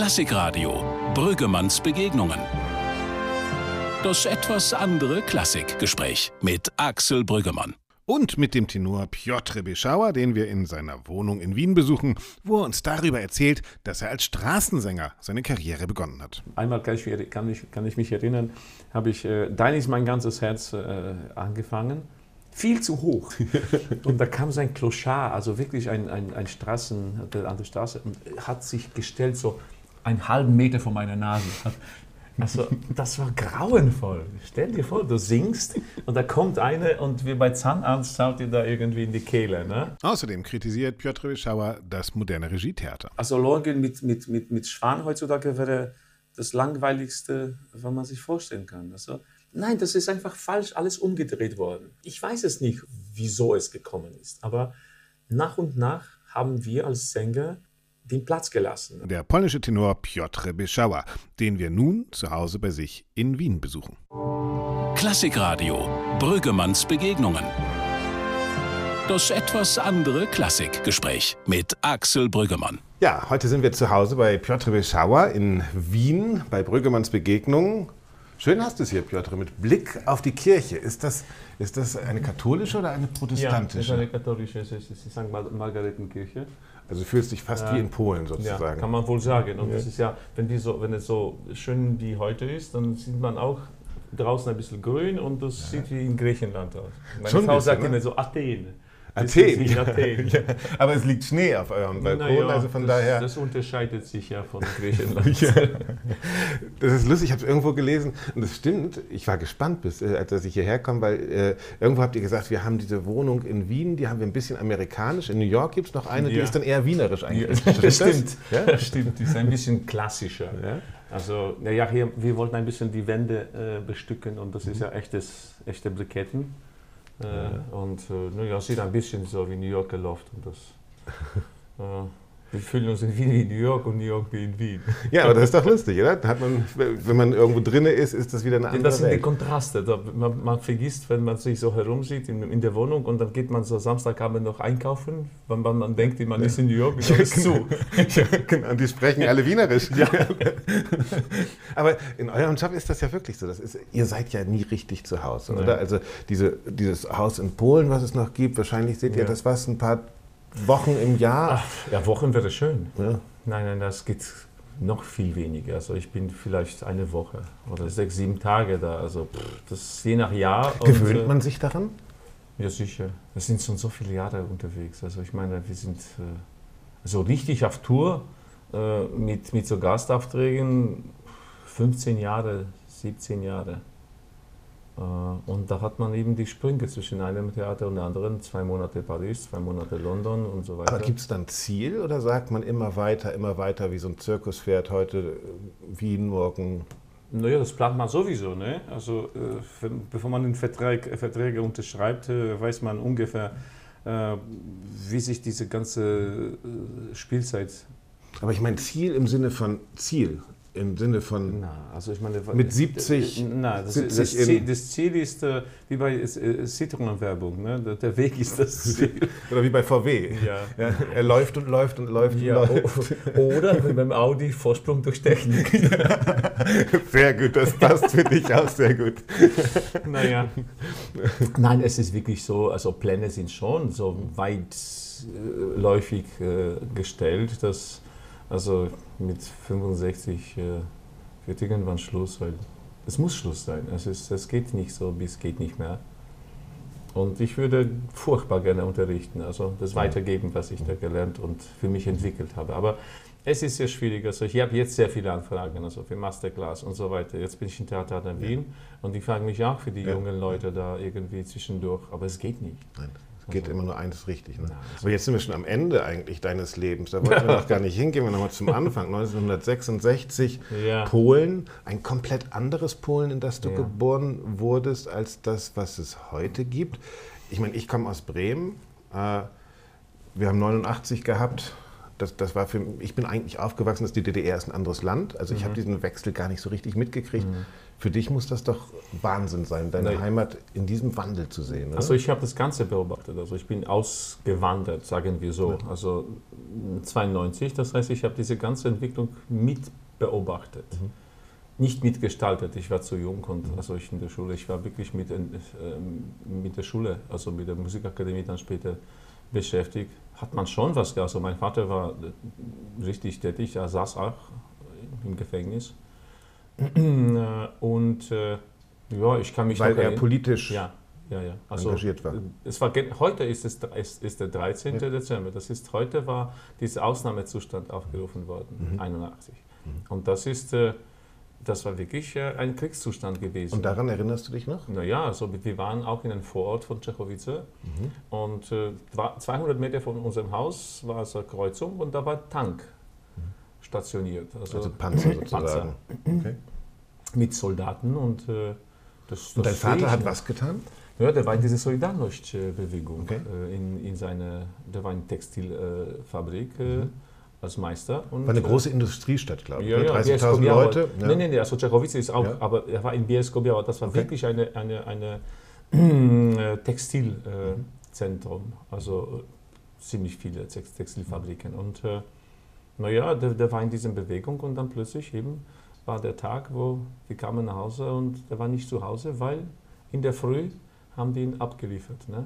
Klassikradio Brüggemanns Begegnungen. Das etwas andere Klassikgespräch mit Axel Brüggemann. Und mit dem Tenor Piotr Beschauer, den wir in seiner Wohnung in Wien besuchen, wo er uns darüber erzählt, dass er als Straßensänger seine Karriere begonnen hat. Einmal kann ich, kann ich, kann ich mich erinnern, habe ich äh, Dein ist mein ganzes Herz äh, angefangen. Viel zu hoch. und da kam so ein Clochard, also wirklich ein, ein, ein Straßen, an der Straße, und hat sich gestellt, so einen halben Meter vor meiner Nase. Also, das war grauenvoll. Stell dir vor, du singst und da kommt eine und wie bei Zahnarzt schaut dir da irgendwie in die Kehle. Ne? Außerdem kritisiert Piotr Wischauer das moderne Regietheater. Also Lorgen mit, mit, mit, mit Schwan heutzutage wäre das langweiligste, was man sich vorstellen kann. Also, nein, das ist einfach falsch alles umgedreht worden. Ich weiß es nicht, wieso es gekommen ist, aber nach und nach haben wir als Sänger den Platz gelassen. Der polnische Tenor Piotr Bieszała, den wir nun zu Hause bei sich in Wien besuchen. Klassikradio Brüggemanns Begegnungen. Das etwas andere Klassikgespräch mit Axel Brüggemann. Ja, heute sind wir zu Hause bei Piotr Bieszała in Wien bei Brüggemanns Begegnungen. Schön hast du es hier, Piotr, mit Blick auf die Kirche. Ist das, ist das eine katholische oder eine protestantische? Ja, das ist eine katholische, es ist die St. Margaretenkirche. Also du fühlst dich fast ja. wie in Polen sozusagen. Ja, kann man wohl sagen. Und ja. das ist ja, wenn, die so, wenn es so schön wie heute ist, dann sieht man auch draußen ein bisschen grün und das sieht wie in Griechenland aus. Meine Schon Frau bisschen, sagt ne? immer so Athen. Athen. Athen. ja. Aber es liegt Schnee auf eurem Balkon, ja, also von das, daher. Das unterscheidet sich ja von Griechenland. ja. Das ist lustig, ich habe es irgendwo gelesen und das stimmt. Ich war gespannt, bis, äh, als ich hierher komme, weil äh, irgendwo habt ihr gesagt, wir haben diese Wohnung in Wien, die haben wir ein bisschen amerikanisch. In New York gibt es noch eine, die ist dann eher wienerisch eigentlich. das stimmt. Ja? stimmt, die ist ein bisschen klassischer. Also, ja, hier, wir wollten ein bisschen die Wände äh, bestücken und das ist ja echtes, echte Briketten. Äh, und äh, naja, sieht ein bisschen so wie New Yorker Loft. Und das, wir fühlen uns in Wien wie New York und New York wie in Wien. Ja, aber das ist doch lustig, oder? Hat man, wenn man irgendwo drin ist, ist das wieder eine andere Das sind Welt. die Kontraste. Man, man, vergisst, wenn man sich so herumsieht in, in, der Wohnung und dann geht man so Samstagabend noch einkaufen, wenn man, man denkt, man ja. ist in New York, ist alles zu. ja, genau. Und die sprechen alle Wienerisch. Ja. aber in eurem Job ist das ja wirklich so. Das ist, ihr seid ja nie richtig zu Hause, oder? Also diese, dieses Haus in Polen, was es noch gibt, wahrscheinlich seht ihr das was, ein paar Wochen im Jahr? Ach, ja, Wochen wäre schön. Ja. Nein, nein, das geht noch viel weniger. Also ich bin vielleicht eine Woche oder sechs, sieben Tage da. Also das ist je nach Jahr. Gewöhnt und, man sich daran? Ja, sicher. Wir sind schon so viele Jahre unterwegs. Also ich meine, wir sind äh, so richtig auf Tour äh, mit, mit so Gastaufträgen 15 Jahre, 17 Jahre. Äh, und da hat man eben die Sprünge zwischen einem Theater und dem anderen, zwei Monate Paris, zwei Monate London und so weiter. Aber gibt es dann Ziel oder sagt man immer weiter, immer weiter, wie so ein Zirkuspferd, heute äh, Wien, morgen? Naja, das plant man sowieso. Ne? Also, äh, bevor man den Vertrag, Verträge unterschreibt, äh, weiß man ungefähr, äh, wie sich diese ganze äh, Spielzeit. Aber ich meine Ziel im Sinne von Ziel im Sinne von na, also ich meine, mit 70, na, das, 70 das, Ziel, das Ziel ist äh, wie bei äh, Citroën-Werbung, ne? der Weg ist das Ziel. Oder wie bei VW. Ja. ja. er läuft und läuft und läuft ja. und läuft. Oder wie beim Audi Vorsprung durch Technik. sehr gut, das passt für dich auch sehr gut. Naja. Nein, es ist wirklich so, also Pläne sind schon so weitläufig äh, gestellt, dass also mit 65 äh, wird irgendwann Schluss, weil es muss Schluss sein. Es, ist, es geht nicht so, bis geht nicht mehr. Und ich würde furchtbar gerne unterrichten, also das weitergeben, was ich da gelernt und für mich entwickelt habe. Aber es ist sehr schwierig. Also ich habe jetzt sehr viele Anfragen, also für Masterclass und so weiter. Jetzt bin ich in Theater in Wien und die fragen mich auch für die ja. jungen Leute da irgendwie zwischendurch, aber es geht nicht. Nein geht immer nur eines richtig. Ne? Aber jetzt sind wir schon am Ende eigentlich deines Lebens. Da wollten wir noch gar nicht hingehen. Wir nochmal zum Anfang. 1966, ja. Polen, ein komplett anderes Polen, in das du ja. geboren wurdest, als das, was es heute gibt. Ich meine, ich komme aus Bremen. Äh, wir haben 89 gehabt. Das, das war für ich bin eigentlich aufgewachsen, dass die DDR ist ein anderes Land. Also ich mhm. habe diesen Wechsel gar nicht so richtig mitgekriegt. Mhm. Für dich muss das doch Wahnsinn sein, deine Nein. Heimat in diesem Wandel zu sehen. Oder? Also ich habe das Ganze beobachtet. Also ich bin ausgewandert, sagen wir so. Ja. Also 92, das heißt, ich habe diese ganze Entwicklung mit beobachtet. Mhm. Nicht mitgestaltet, ich war zu jung und mhm. also ich in der Schule, ich war wirklich mit, äh, mit der Schule, also mit der Musikakademie dann später beschäftigt. Hat man schon was, also mein Vater war richtig tätig, er saß auch im Gefängnis. Und äh, ja, ich kann mich Weil er politisch ja, ja, ja. Also, engagiert war. Es war. Heute ist, es, ist, ist der 13. Ja. Dezember. Das ist, heute war dieser Ausnahmezustand aufgerufen worden, mhm. 81. Mhm. Und das ist, äh, das war wirklich äh, ein Kriegszustand gewesen. Und daran erinnerst du dich noch? Naja, also wir waren auch in einem Vorort von Tschechowice mhm. und äh, 200 Meter von unserem Haus war es eine Kreuzung und da war ein Tank mhm. stationiert. Also, also Panzer sozusagen. Panzer. Okay. Mit Soldaten und äh, das, das Und dein Vater hat was getan? Ja, der war in dieser Solidarność-Bewegung. Okay. Äh, in, in seine, der war in Textilfabrik äh, mhm. als Meister. Und, war eine große Industriestadt, glaube ich. Ja, ja, 30.000 Leute. Ja. Nein, nein, also Tschechowitz ist auch, ja. aber er war in Bielsko-Biała. Das war okay. wirklich eine, eine, eine äh, Textilzentrum. Mhm. Also ziemlich viele Textilfabriken. Und äh, naja, der, der war in dieser Bewegung und dann plötzlich eben war der Tag, wo wir kamen nach Hause und der war nicht zu Hause, weil in der Früh haben die ihn abgeliefert. Ne?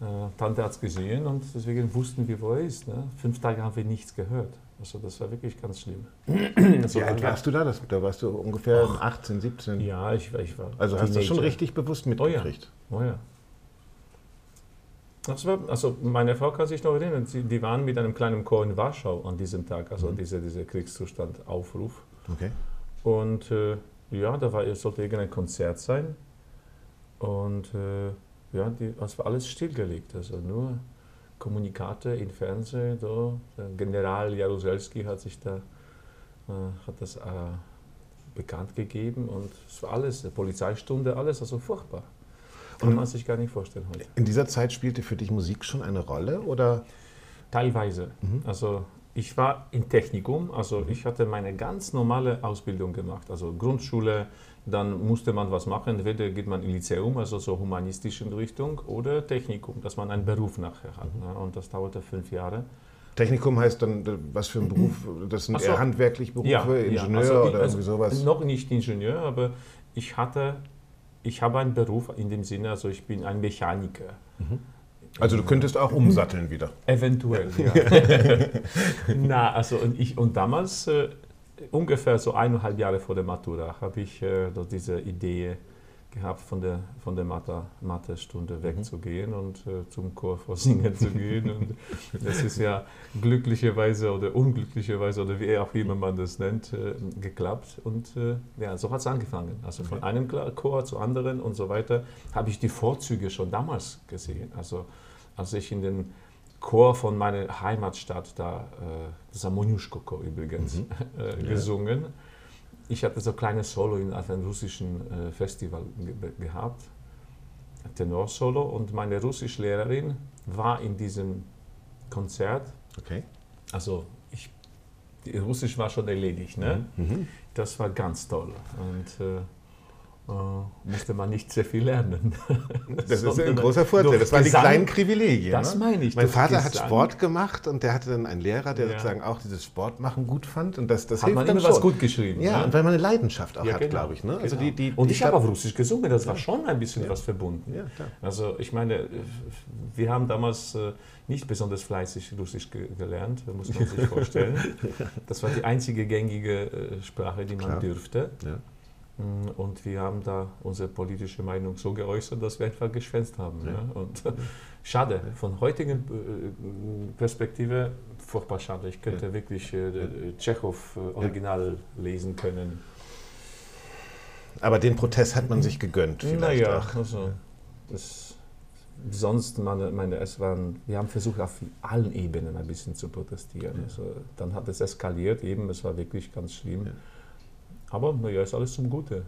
Äh, Tante hat es gesehen und deswegen wussten wir, wo er ist. Ne? Fünf Tage haben wir nichts gehört. Also das war wirklich ganz schlimm. Wie alt warst du da? Das, da warst du ungefähr Ach, 18, 17? Ja, ich, ich war. Also hast du das schon richtig bewusst mitgekriegt? Oh ja. Oh ja. Das war, also meine Frau kann sich noch erinnern, die waren mit einem kleinen Chor in Warschau an diesem Tag, also mhm. dieser diese Kriegszustand Aufruf. Okay. Und äh, ja, da war, sollte irgendein Konzert sein. Und äh, ja, die, das war alles stillgelegt. Also nur Kommunikate im Fernsehen. Da. Der General Jaruzelski hat sich da äh, hat das äh, bekannt gegeben und es war alles, Polizeistunde, alles, also furchtbar. Kann man sich gar nicht vorstellen heute. In dieser Zeit spielte für dich Musik schon eine Rolle oder? Teilweise. Mhm. Also ich war im Technikum, also ich hatte meine ganz normale Ausbildung gemacht, also Grundschule, dann musste man was machen, entweder geht man in Lyzeum, also so humanistische Richtung, oder Technikum, dass man einen Beruf nachher hat. Mhm. Ne? Und das dauerte fünf Jahre. Technikum heißt dann, was für ein Beruf? Das sind so. eher handwerkliche Berufe, ja, Ingenieur ja. also oder irgendwie also sowas? Noch nicht Ingenieur, aber ich hatte, ich habe einen Beruf in dem Sinne, also ich bin ein Mechaniker. Mhm. Also du könntest auch umsatteln wieder. Eventuell, ja. Na, also und, ich, und damals, äh, ungefähr so eineinhalb Jahre vor der Matura, habe ich äh, diese Idee gehabt, von der, von der Mathe-Stunde mhm. wegzugehen und äh, zum Chor vorsingen zu gehen. Und das ist ja glücklicherweise oder unglücklicherweise oder wie auch immer man das nennt, äh, geklappt. Und äh, ja, so hat es angefangen. Also von einem Chor zu anderen und so weiter habe ich die Vorzüge schon damals gesehen. Also als ich in den Chor von meiner Heimatstadt, da, äh, das Amoniuschko übrigens, mhm. äh, gesungen. Ja. Ich hatte so ein kleines Solo in, auf einem russischen äh, Festival ge gehabt, Tenorsolo, und meine Russischlehrerin war in diesem Konzert. Okay. Also ich, Russisch war schon erledigt, ne? Mhm. mhm. Das war ganz toll. Und äh, musste man nicht sehr viel lernen. Das ist ein großer Vorteil. Das waren die kleinen Privilegien. Das ne? meine ich. Mein Vater Gesang. hat Sport gemacht und der hatte dann einen Lehrer, der ja. sozusagen auch dieses Sportmachen gut fand. Und das, das hat hilft man immer schon. was gut geschrieben. Ja, ne? und weil man eine Leidenschaft auch ja, hat, genau. glaube ich. Ne? Also genau. die, die, und die ich habe auf Russisch gesungen, das war schon ein bisschen was verbunden. Ja. Also ich meine, wir haben damals äh, nicht besonders fleißig Russisch gelernt, muss man sich vorstellen. Das war die einzige gängige äh, Sprache, die man klar. dürfte. Ja. Mm, und wir haben da unsere politische Meinung so geäußert, dass wir einfach geschwänzt haben. Ja. Ja. Und schade, von heutigen äh, Perspektive furchtbar schade. Ich könnte ja. wirklich äh, Tschechow äh, Original lesen können. Aber den Protest hat man sich gegönnt, vielleicht naja, auch. Also, das, sonst, meine, meine, es waren, wir haben versucht, auf allen Ebenen ein bisschen zu protestieren. Also, dann hat es eskaliert, eben, es war wirklich ganz schlimm. Aber naja, ist alles zum Gute.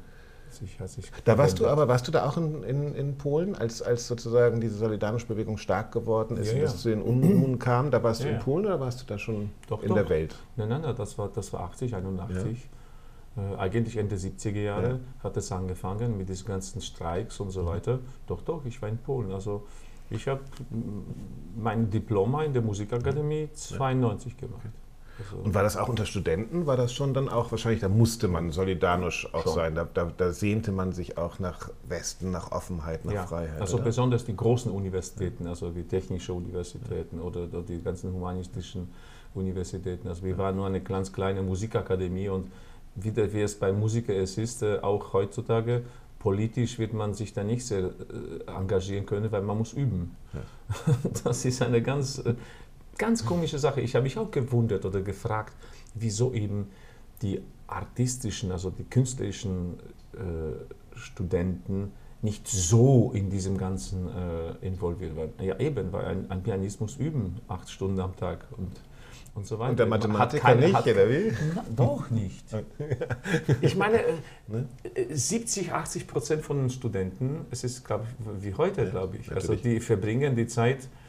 Sich, sich da warst du aber, warst du da auch in, in, in, Polen, als, als sozusagen diese solidarische Bewegung stark geworden ist ja, und ja. es zu den Unruhen kam? Da warst ja, du in Polen oder warst du da schon doch, in doch. der Welt? Nein, nein, nein, das war, das war 80, 81. Äh, eigentlich Ende 70er Jahre hat es angefangen mit diesen ganzen Streiks und so weiter. Doch, doch, ich war in Polen. Also Ich habe mein Diploma in der Musikakademie 92 gemacht. Also und war das auch unter Studenten? War das schon dann auch wahrscheinlich, da musste man solidarisch auch schon. sein. Da, da, da, sehnte man sich auch nach Westen, nach Offenheit, nach ja, Freiheit. Also oder? besonders die großen Universitäten, also die technischen Universitäten ja. oder, oder, die ganzen humanistischen Universitäten. Also wir waren nur eine ganz kleine Musikakademie und wie, wie es bei Musikern es ist, äh, auch heutzutage, politisch wird man sich da nicht sehr äh, engagieren können, weil man muss üben. Ja. Das ist eine ganz äh, ganz komische Sache. Ich habe mich auch gewundert oder gefragt, wieso eben die artistischen, also die künstlerischen äh, Studenten nicht so in diesem Ganzen äh, involviert waren. Ja, eben, weil ein, ein Pianist muss üben, acht Stunden am Tag und, und so weiter. Und der Mathematiker keine, nicht, hat, oder wie? Na, doch nicht. Ich meine, äh, ne? 70, 80 Prozent von den Studenten, es ist, glaube ich, wie heute, glaube ich, also die verbringen die Zeit äh,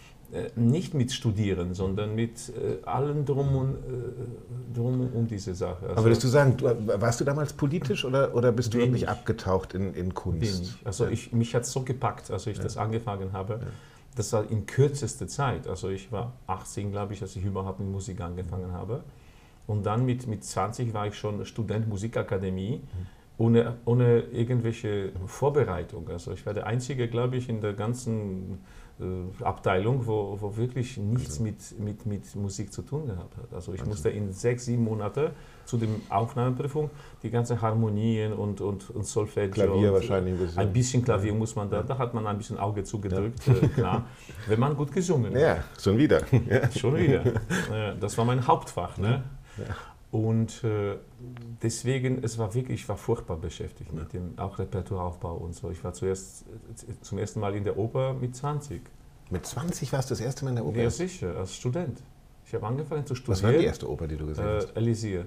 nicht mit Studieren, sondern mit äh, allem drum, und, äh, drum um diese Sache. Also Aber würdest du sagen, du, warst du damals politisch oder, oder bist du wirklich abgetaucht in, in Kunst? Wenig. Also ja. ich, mich hat es so gepackt, als ich ja. das angefangen habe. Ja. Das war in kürzester Zeit. Also ich war 18, glaube ich, als ich überhaupt mit Musik angefangen habe. Und dann mit, mit 20 war ich schon Student Musikakademie. Mhm ohne, ohne irgendwelche Vorbereitung. Also ich war der Einzige, glaube ich, in der ganzen äh, Abteilung, wo, wo wirklich nichts also. mit, mit, mit Musik zu tun gehabt hat. Also ich also. musste in sechs, sieben Monate zu dem Aufnahmeprüfung die ganzen Harmonien und, und, und Solfeggio. Klavier und wahrscheinlich. Ein bisschen. ein bisschen Klavier muss man da, da hat man ein bisschen Auge zugedrückt, ja. äh, klar, wenn man gut gesungen hat. Ja, schon wieder. Ja. Schon wieder. das war mein Hauptfach. Ne? Ja. Und äh, deswegen, es war wirklich, ich war furchtbar beschäftigt ja. mit dem auch Repertoireaufbau und so. Ich war zuerst äh, zum ersten Mal in der Oper mit 20. Mit 20 warst du das erste Mal in der Oper? Ja, sicher, als Student. Ich habe angefangen zu studieren. Was war die erste Oper, die du gesehen hast? Äh, Elysir.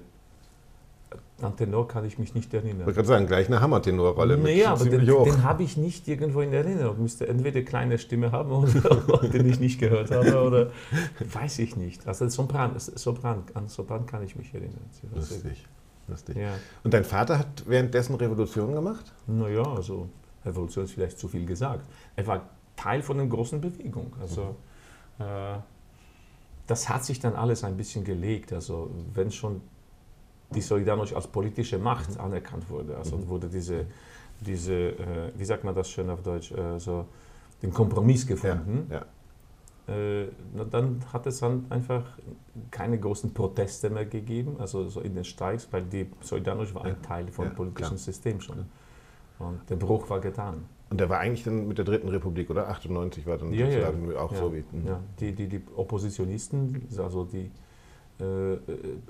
An Tenor kann ich mich nicht erinnern. Ich wollte gerade sagen, gleich eine Hammer-Tenor-Rolle. Naja, aber den, den habe ich nicht irgendwo in Erinnerung. Müsste entweder eine kleine Stimme haben, oder, den ich nicht gehört habe, oder weiß ich nicht. Also Sopran, Sopran, an Sopran kann ich mich erinnern. Lustig. Lustig. Ja. Und dein Vater hat währenddessen Revolution gemacht? Naja, also Revolution ist vielleicht zu viel gesagt. Er war Teil von einer großen Bewegung. Also mhm. äh, das hat sich dann alles ein bisschen gelegt. Also wenn schon die Solidarność als politische Macht anerkannt wurde. Also mhm. wurde diese, diese äh, wie sagt man das schön auf Deutsch, äh, so den Kompromiss gefunden. Ja, ja. Äh, dann hat es dann einfach keine großen Proteste mehr gegeben, also so in den Streiks, weil die Solidarność war ein Teil vom politischen klar. System schon. Und der Bruch war getan. Und der war eigentlich dann mit der Dritten Republik, oder? 98 war dann ja, ja. auch ja, so wie. Mhm. Ja. Die, die, die Oppositionisten, also die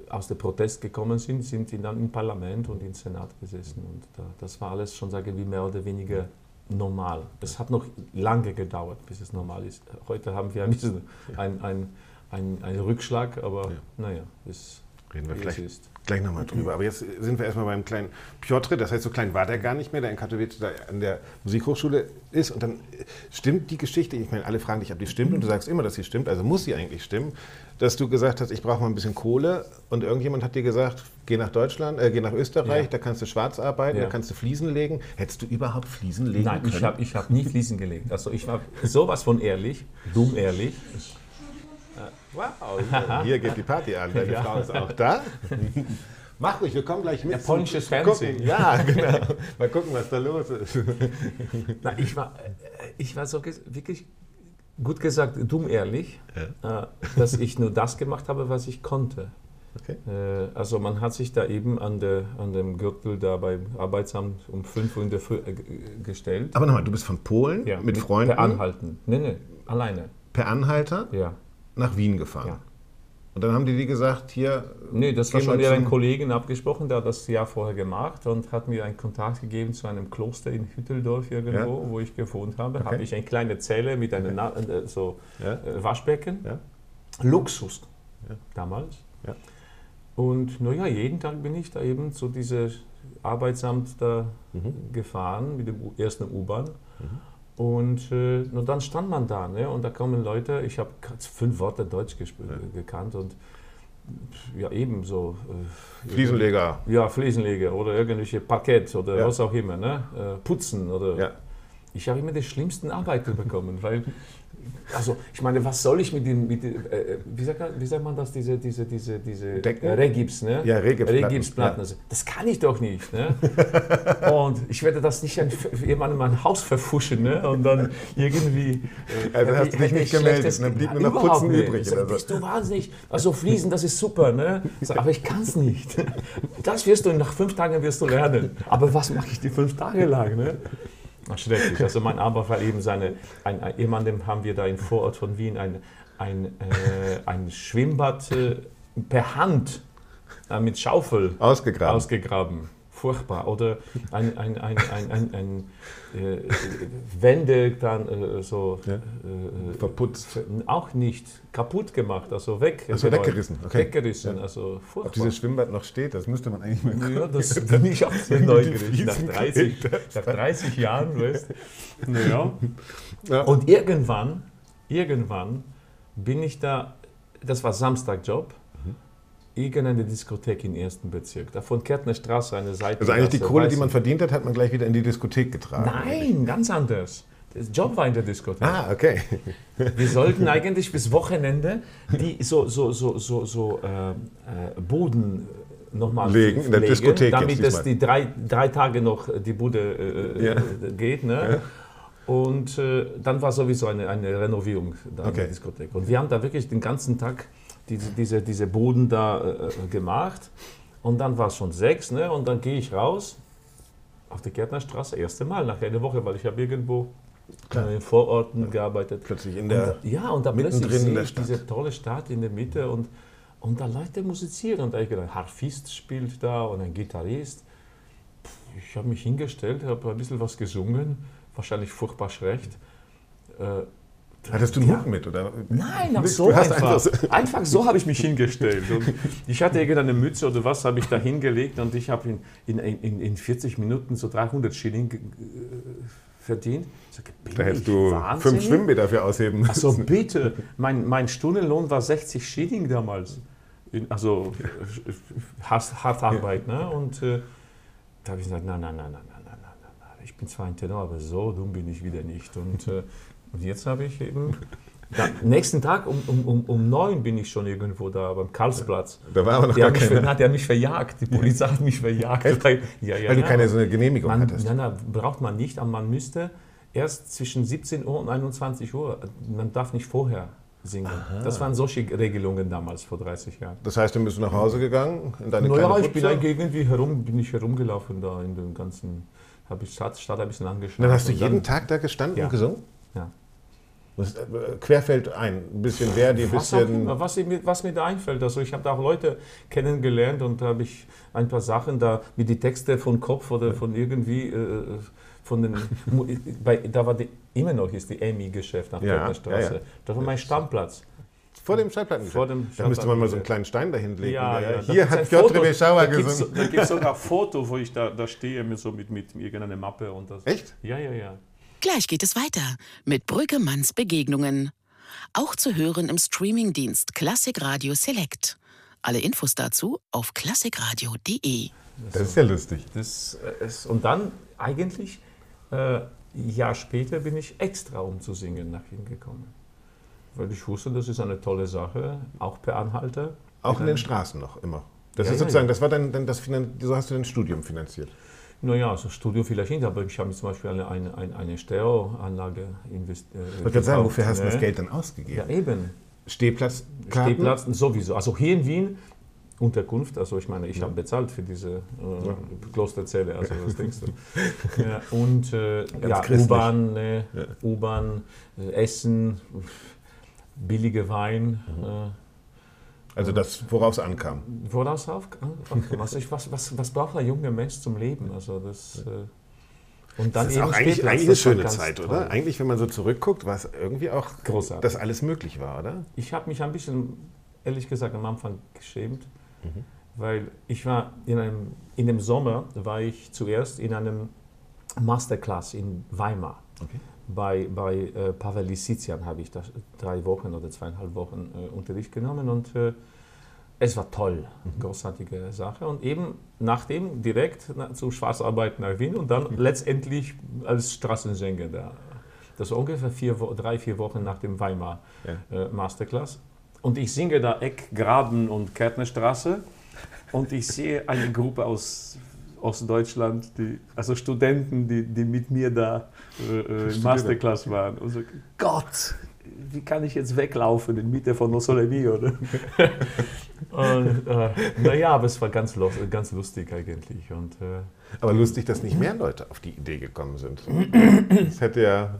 aus dem Protest gekommen sind, sind die dann im Parlament und im Senat gesessen. Und da, das war alles schon, sage ich, mehr oder weniger normal. Es hat noch lange gedauert, bis es normal ist. Heute haben wir ein bisschen einen ein, ein, Rückschlag, aber ja. naja, es Reden wir ist. gleich nochmal drüber. Aber jetzt sind wir erstmal beim kleinen Piotr. Das heißt, so klein war der gar nicht mehr, der in Katowice da an der Musikhochschule ist. Und dann stimmt die Geschichte. Ich meine, alle fragen dich, ob die stimmt. Und du sagst immer, dass sie stimmt. Also muss sie eigentlich stimmen. Dass du gesagt hast, ich brauche mal ein bisschen Kohle. Und irgendjemand hat dir gesagt, geh nach Deutschland, äh, geh nach Österreich, ja. da kannst du schwarz arbeiten, ja. da kannst du Fliesen legen. Hättest du überhaupt Fliesen legen Nein, können? ich habe ich hab nie Fliesen gelegt. Also ich war sowas von ehrlich, dumm ehrlich. Wow, hier geht die Party an. Deine ja. Frau ist auch da. Mach ruhig, wir kommen gleich mit. Japanisches Fernsehen. Ja, genau. Mal gucken, was da los ist. Na, ich, war, äh, ich war so wirklich, gut gesagt, dumm ehrlich, ja. Äh, dass ich nur das gemacht habe, was ich konnte. Okay. Äh, also man hat sich da eben an, der, an dem Gürtel da beim Arbeitsamt um 5 Uhr in der Früh gestellt. Aber nochmal, du bist von Polen ja, mit, mit Freunden? Per Anhalten. Nee, nee, alleine. Per Anhalter? Ja nach Wien gefahren. Ja. Und dann haben die die gesagt, hier. Nee, das war schon mit einem Kollegen abgesprochen, der hat das Jahr vorher gemacht und hat mir einen Kontakt gegeben zu einem Kloster in Hütteldorf irgendwo, ja. wo ich gewohnt habe. Okay. Habe ich eine kleine Zelle mit einem okay. äh, so ja. äh, Waschbecken. Luxus damals. Und naja, jeden Tag bin ich da eben zu diesem Arbeitsamt da mhm. gefahren mit der ersten U-Bahn. Mhm. Und äh, dann stand man da ne? und da kommen Leute, ich habe fünf Worte Deutsch ja. gekannt und ja eben so. Äh, Fliesenleger. Ja, Fliesenleger oder irgendwelche Parkett oder ja. was auch immer, ne? Äh, putzen oder. Ja. Ich habe immer die schlimmsten Arbeiten bekommen, weil also ich meine, was soll ich mit den, mit den äh, wie, sagt man, wie, sagt man, das, diese, diese, diese, diese Decken? äh, Regips, ne? Ja, Regipsplatten. Regipsplatten. Ja. Das kann ich doch nicht. Ne? und ich werde das nicht an jemandem mein Haus verfuschen ne? und dann irgendwie. Äh, Also hast du dich nicht ich gemeldet, dann blieb Ja, nur noch Putzen nicht. übrig sag. Bist du wahnsinnig? Also Fliesen, das ist super, ne? Sag, aber ich kann es nicht. Das wirst du, nach fünf Tagen wirst du lernen. Aber was mache ich die fünf Tage lang? Ne? Ach, Schrecklich. Also mein Aber war eben seine, ein, ein, jemandem haben wir da im Vorort von Wien ein, ein, äh, ein Schwimmbad äh, per Hand äh, mit Schaufel Ausgegraben. ausgegraben. Furchtbar. Oder ein, ein, ein, ein, ein, ein äh, Wände dann äh, so Ja. äh, äh, Verputzt. auch nicht kaputt gemacht, also weg. Ach so, weggerissen, okay. Weggerissen, also Ob furchtbar. dieses Schwimmbad noch steht, das müsste man eigentlich mal Ja, das bin ich auch sehr neugierig. Nach Fliesen 30, gekriegt nach 30 Jahren, weißt du? Naja. Ja. Und irgendwann, irgendwann bin ich da, das war Samstagjob. Irgendeine Diskothek im ersten Bezirk. Da von Kärtner Straße eine Seite. Also eigentlich die Kohle, die man verdient hat, hat man gleich wieder in die Diskothek getragen. Nein, ganz anders. Der Job war in der Diskothek. Ah, okay. Wir sollten eigentlich bis Wochenende die so, so, so, so, so äh, äh, Boden nochmal Legen, in der Diskothek damit es die drei, drei Tage noch die Bude äh, Ja. äh, geht. Ne? Und äh, dann war sowieso eine, eine Renovierung da in Okay. der Diskothek. Und wir haben da wirklich den ganzen Tag diese, diese, diese Boden da äh, gemacht. Und dann war es schon sechs ne? und dann gehe ich raus auf der Gärtnerstraße, erste Mal nach einer Woche, weil ich habe irgendwo in den Vororten gearbeitet. Plötzlich in Und der. da, ja, und da plötzlich in sehe ich diese tolle Stadt in der Mitte und, und da Leute musizieren. Und da ich gedacht, Harfist spielt da und ein Gitarrist. Ich habe mich hingestellt, habe ein bisschen was gesungen, wahrscheinlich furchtbar schlecht. Äh, Hattest du einen Ja. Hut mit? Oder? Nein, auch Du so einfach. einfach Einfach so- habe ich mich hingestellt. Und ich hatte irgendeine Mütze oder was, habe ich da hingelegt und ich habe in, in, in, in 40 Minuten so 300 Schilling äh, verdient. Sage, Da hättest du wahnsinnig? fünf Schwimmbäder für ausheben müssen. Also bitte, mein, mein Stundenlohn war 60 Schilling damals. Also äh, Hart- Hartarbeit. Ne? Und äh, da habe ich gesagt, nein, nein, nein, nein, nein, nein, nein, nein. Ich bin zwar ein Tenor, aber so dumm bin ich wieder nicht. Und, äh, und jetzt habe ich eben, da, nächsten Tag um, um, um, um neun bin ich schon irgendwo da beim Karlsplatz. Da war aber noch Der gar hat, mich, keine. ver- hat er mich verjagt, die Polizei hat mich verjagt. Weil, ja, ja, Weil du keine so eine Genehmigung Man, hattest. nein, nein, braucht man nicht, aber man müsste erst zwischen 17 Uhr und 21 Uhr, man darf nicht vorher singen. Das waren solche Regelungen damals, vor 30 Jahren. Das heißt, du bist nach Hause gegangen, in deine Naja, ich bin eigentlich irgendwie herum, bin ich herumgelaufen da in dem ganzen, habe ich Stadt, Stadt ein bisschen angeschaut. Dann hast du jeden Tag da gestanden und gesungen? Ja. Das äh, querfeld ein. Ein bisschen Verdi, ein bisschen. was, mir, was mir da einfällt. Also ich habe da auch Leute kennengelernt und da habe ich ein paar Sachen da, wie die Texte von Kopf oder von irgendwie, äh, von den, bei, da war die, immer noch ist die EMI-Geschäft nach Ja, der Straße. ja, ja. Das war mein Stammplatz. Vor dem Schallplattengeschäft. Vor dem da müsste man mal so einen kleinen Stein dahin legen. Ja, ja, da Hier hat Piotr gibt's, gesungen. Da gibt es sogar ein Foto, wo ich da, da stehe mit, so mit, mit irgendeiner Mappe. Und das. Echt? Ja, ja, ja. Gleich geht es weiter mit Brüggemanns Begegnungen. Auch zu hören im Streamingdienst Klassik Radio Select. Alle Infos dazu auf klassikradio.de. Das ist ja lustig. Das, äh, ist, und dann eigentlich, äh, ein Jahr später, bin ich extra, um zu singen, nach ihm gekommen. Weil ich wusste, das ist eine tolle Sache, auch per Anhalter. Auch in den Straßen noch immer. Das Ja, ist ja, sozusagen, ja. das war dann, dann das Finan so hast du dein Studium finanziert. Naja, also Studio vielleicht nicht, aber ich habe zum Beispiel eine, eine, eine, eine Stereoanlage investiert. Ich wollte gerade sagen, wofür hast du das Geld dann ausgegeben? Ja, eben. Stehplatz, Stehplatz sowieso. Also hier in Wien, Unterkunft, also ich meine, ich habe bezahlt für diese äh, Klosterzelle, also was denkst du? Ja, und äh, ja, christlich. U-Bahn, ne, U-Bahn, äh, Essen, billige Wein. Äh, Also das, worauf es ankam. Woraus auf, aufkommen? Also ich, was, was, was braucht ein junger Mensch zum Leben? Also das, äh, und dann Das ist eben auch eigentlich, eigentlich eine schöne Zeit, toll. oder? Eigentlich, wenn man so zurückguckt, war es irgendwie auch, Großartig. dass alles möglich war, oder? Ich habe mich ein bisschen, ehrlich gesagt, am Anfang geschämt, Mhm. weil ich war in einem, in dem Sommer war ich zuerst in einem Masterclass in Weimar. Okay. Bei, bei äh, Pavel Lisizian habe ich da drei Wochen oder zweieinhalb Wochen äh, Unterricht genommen und äh, es war toll, Mhm. großartige Sache. Und eben nachdem direkt na, zu Schwarzarbeit nach Wien und dann letztendlich als Straßensänger da. Das war ungefähr vier, drei, vier Wochen nach dem Weimar ja. äh, Masterclass. Und ich singe da Eck, Graben und Kärtnerstraße. Und ich sehe eine Gruppe aus Ostdeutschland, die, also Studenten, die, die mit mir da äh, äh Masterclass waren. Und so, Gott, wie kann ich jetzt weglaufen in Mitte von Ossolemi, oder? und äh, naja, aber es war ganz, ganz lustig eigentlich. Und, äh, aber lustig, dass nicht mehr Leute auf die Idee gekommen sind. Es hätte ja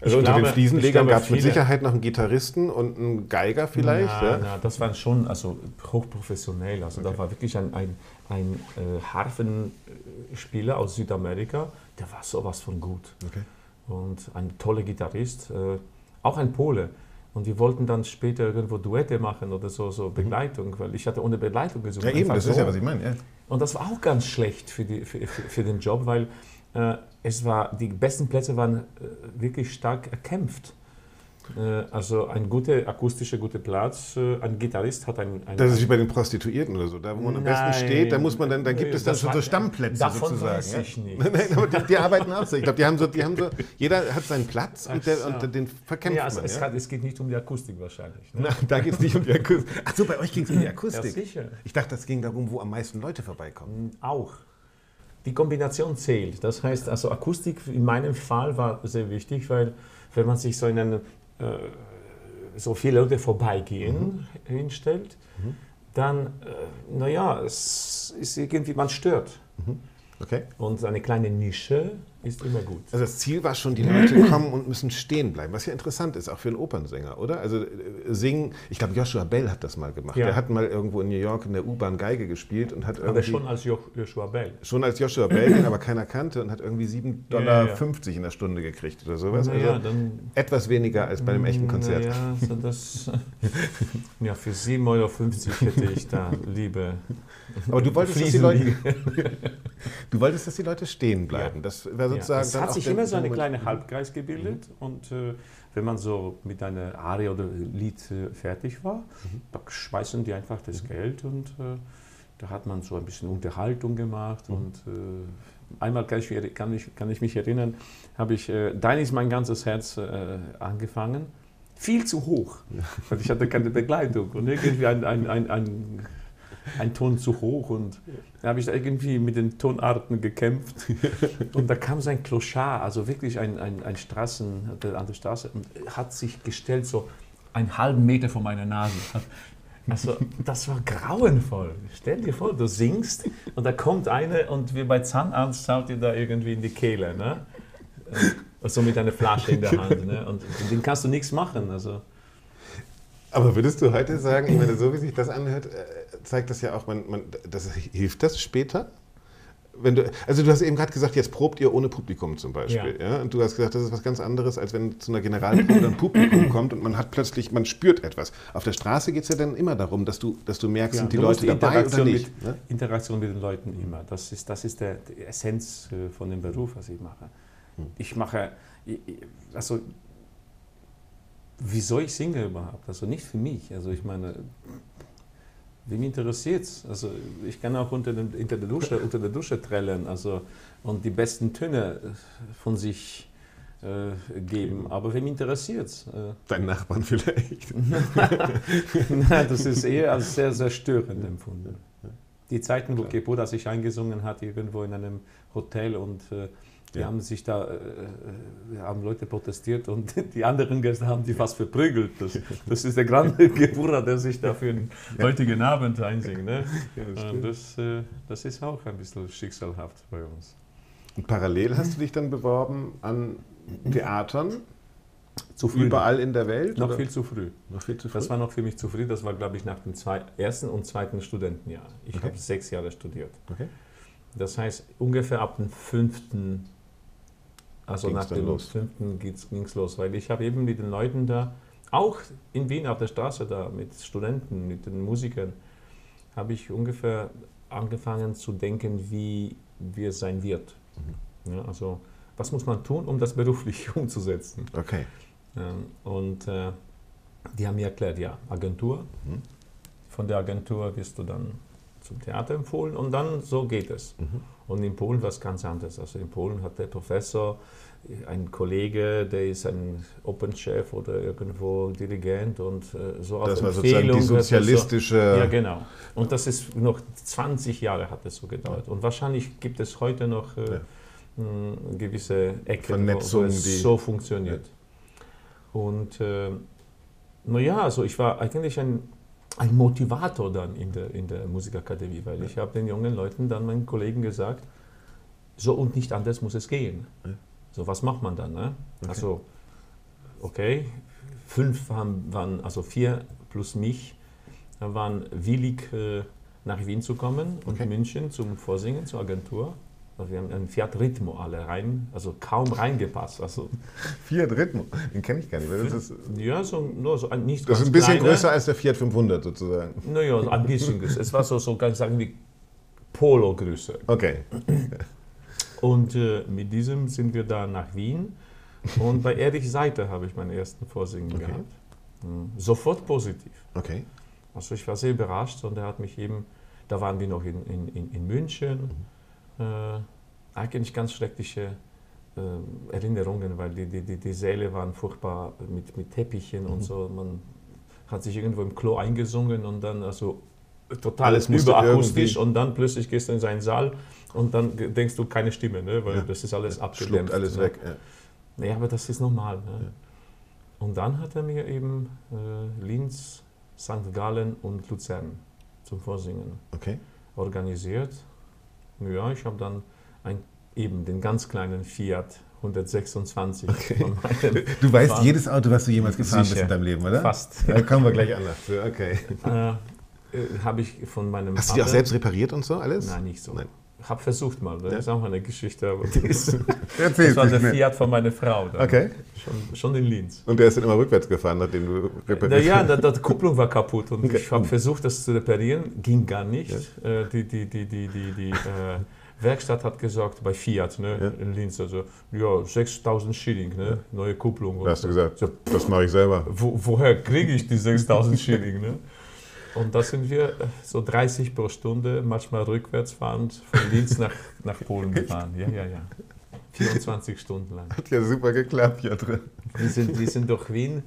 also ich unter glaube, den Fliesenlegern gab es mit Sicherheit noch einen Gitarristen und einen Geiger vielleicht. Na, ja? na, das waren schon also hochprofessionell. Also okay. da war wirklich ein, ein, ein äh, Harfenspieler aus Südamerika, der war sowas von gut. Okay. Und ein toller Gitarrist, äh, auch ein Pole. Und wir wollten dann später irgendwo Duette machen oder so, so mhm. Begleitung, weil ich hatte ohne Begleitung gesucht. Ja, eben, das so. ist ja, was ich meine. Ja. Und das war auch ganz schlecht für, die, für, für, für den Job, weil äh, es war, die besten Plätze waren äh, wirklich stark erkämpft. Äh, also ein guter akustischer guter Platz. Äh, ein Gitarrist hat ein, ein Das ist wie bei den Prostituierten oder so. Da, wo man am besten steht, da muss man dann, dann gibt es dann schon so Stammplätze davon sozusagen. Weiß ich nicht. Nein, aber die, die, arbeiten auch so. Ich glaube, die haben so, die haben so, jeder hat seinen Platz und, der, und den verkämpft ja, also man. Es, ja? Hat, es, geht nicht um die Akustik wahrscheinlich. Ne? Na, da geht es nicht um die Akustik. Achso, bei euch ging es um die Akustik. Ja, sicher. Ich dachte, das ging darum, wo am meisten Leute vorbeikommen. Auch die Kombination zählt. Das heißt, also Akustik in meinem Fall war sehr wichtig, weil wenn man sich so in einen, äh, so viele Leute vorbeigehen mhm. hinstellt, mhm. dann, äh, naja, es ist irgendwie, man stört. Mhm. Okay. Und eine kleine Nische ist immer gut. Also das Ziel war schon, die Leute kommen und müssen stehen bleiben, was ja interessant ist, auch für einen Opernsänger, oder? Also äh, singen, ich glaube Joshua Bell hat das mal gemacht. Ja. Der hat mal irgendwo in New York in der U-Bahn Geige gespielt und hat irgendwie... Aber schon als jo Joshua Bell. Schon als Joshua Bell, den aber keiner kannte und hat irgendwie 7,50 Dollar ja, ja. in der Stunde gekriegt oder sowas. Also dann, etwas weniger als bei einem echten Konzert. Ja, also das, ja für 7,50 Euro hätte ich da Liebe. Aber du wolltest, dass die Leute, du wolltest, dass die Leute stehen bleiben. Das wäre sozusagen. Es hat sich immer so eine kleine Halbkreis gebildet mhm. und äh, wenn man so mit einer Arie oder Lied äh, fertig war, mhm. da schmeißen die einfach das mhm. Geld und äh, da hat man so ein bisschen Unterhaltung gemacht mhm. und äh, einmal kann ich, kann, ich, kann ich, mich erinnern, habe ich äh, Dein ist mein ganzes Herz äh, angefangen. Viel zu hoch, weil ich hatte keine Begleitung und irgendwie ein, ein, ein, ein ein Ton zu hoch und da habe ich irgendwie mit den Tonarten gekämpft und da kam so ein Clochard, also wirklich ein, ein, ein Straßen, an der Straße und hat sich gestellt so einen halben Meter vor meiner Nase. Also das war grauenvoll. Stell dir vor, du singst und da kommt eine und wie bei Zahnarzt schaut dir da irgendwie in die Kehle. Ne? So mit einer Flasche in der Hand. Ne? Und den kannst du nichts machen. Also. Aber würdest du heute sagen, ich meine, so wie sich das anhört, äh, zeigt das ja auch, man, man, das, hilft das später? Wenn du, also du hast eben gerade gesagt, jetzt probt ihr ohne Publikum zum Beispiel. Ja. ja. Und du hast gesagt, das ist was ganz anderes, als wenn zu einer Generalprobe ein Publikum kommt und man hat plötzlich, man spürt etwas. Auf der Straße geht es ja dann immer darum, dass du, dass du merkst, ja, sind die Leute die dabei oder nicht. Mit, ne? Interaktion mit den Leuten immer. Das ist, das ist der, die Essenz äh, von dem Beruf, was ich mache. Hm. Ich mache, also wieso ich singe überhaupt? Also nicht für mich. Also ich meine, wem interessiert es? Also ich kann auch unter, den, der Dusche, unter der Dusche trällern also, und die besten Töne von sich äh, geben. Aber wem interessiert es? Äh, Dein Nachbarn vielleicht. Nein, das ist eher als sehr, sehr störend empfunden. Die Zeiten, wo Kepura sich eingesungen hat, irgendwo in einem Hotel und äh, die ja. haben sich da, äh, äh, haben Leute protestiert und die anderen Gäste haben die fast verprügelt. Das, das ist der grande Gebura, der sich da für den heutigen Abend einsingt. Ne? Ja, das, das, äh, das, ist auch ein bisschen schicksalhaft bei uns. Und parallel hast du dich dann beworben an Theatern? Zu früh. Überall in der Welt? Noch viel zu früh. Noch viel zu früh? Das war noch für mich zu früh. Das war, glaube ich, nach dem zwei, ersten und zweiten Studentenjahr. Ich okay. habe sechs Jahre studiert. Okay. Das heißt, ungefähr ab dem fünften also ging's nach dem los. fünften ging es los, weil ich habe eben mit den Leuten da, auch in Wien auf der Straße da, mit Studenten, mit den Musikern, habe ich ungefähr angefangen zu denken, wie, es sein wird. Mhm. Ja, also was muss man tun, um das beruflich umzusetzen? Okay. Ähm, und äh, die haben mir erklärt, ja, Agentur. Mhm. Von der Agentur wirst du dann zum Theater empfohlen und dann so geht es. Mhm. Und in Polen war es ganz anders. Also in Polen hat der Professor, ein Kollege, der ist ein Open-Chef oder irgendwo Dirigent und äh, so Das war sozusagen die sozialistische... So, ja, genau. Und das ist noch 20 Jahre hat es so gedauert. Und wahrscheinlich gibt es heute noch äh, ja. gewisse Ecke, Vernetzung, wo, es so funktioniert. Ja. Und äh, naja, also ich war eigentlich ein ein Motivator dann in der, in der Musikakademie, weil ich habe den jungen Leuten dann meinen Kollegen gesagt, so und nicht anders muss es gehen. Ja. So, was macht man dann? Ne? Okay. Also, okay, fünf waren, waren, also vier plus mich, waren willig äh, nach Wien zu kommen und okay. München zum Vorsingen, zur Agentur. Also wir haben einen Fiat Ritmo alle rein, also kaum reingepasst. Also Fiat Ritmo, den kenne ich gar nicht. Das ist, ja, so, nur so ein nicht Das ist ein bisschen kleiner. größer als der Fiat 500 sozusagen. Naja, ein bisschen größer. Es war so, so ganz sagen wie Polo-Größe. Okay. Und äh, mit diesem sind wir da nach Wien. Und bei Erich Seiter habe ich meinen ersten Vorsingen okay. gehabt. Mhm. Sofort positiv. Okay. Also ich war sehr überrascht und er hat mich eben, da waren wir noch in, in, in München. Mhm äh, eigentlich ganz schreckliche äh, Erinnerungen, weil die, die, die, die Säle waren furchtbar mit, mit Teppichen mhm. und so. Man hat sich irgendwo im Klo eingesungen und dann also total Alles überakustisch und dann plötzlich gehst du in seinen Saal und dann denkst du keine Stimme, ne? weil ja. das ist alles abgedämpft. alles ne? weg. Ja. Nee, aber das ist normal. Ne? Ja. Und dann hat er mir eben äh, Linz, St. Gallen und Luzern zum Vorsingen okay. organisiert. Ja, ich habe dann ein, eben den ganz kleinen Fiat 126. Okay. Du weißt fahren. jedes Auto, was du jemals gefahren Sicher. bist in deinem Leben, oder? Fast. Da kommen wir gleich an dazu. Okay. Äh, äh habe ich von meinem Hast Vater, du die auch selbst repariert und so alles? Nein, nicht so. Nein. Habe versucht mal, das ja. ist auch eine Geschichte. Aber das, das war der Fiat von meiner Frau. Dann. Okay. Schon, schon in Linz. Und der ist dann immer rückwärts gefahren, nachdem du repariert hast? Ja, ja, die Kupplung war kaputt und okay. ich habe versucht, das zu reparieren. Ging gar nicht. Ja. Äh, die die, die, die, die, die äh, Werkstatt hat gesagt, bei Fiat ne, ja. in Linz, also ja, 6000 Schilling, ne, neue Kupplung. Da hast du gesagt, so, das mache ich selber. Wo, woher kriege ich die 6000 Schilling? Ne? Und da sind wir so 30 pro Stunde, manchmal rückwärts fahrend, von Linz nach, nach Polen gefahren. Ja, ja, ja. 24 Stunden lang. Hat ja super geklappt hier drin. Wir sind, wir sind durch Wien.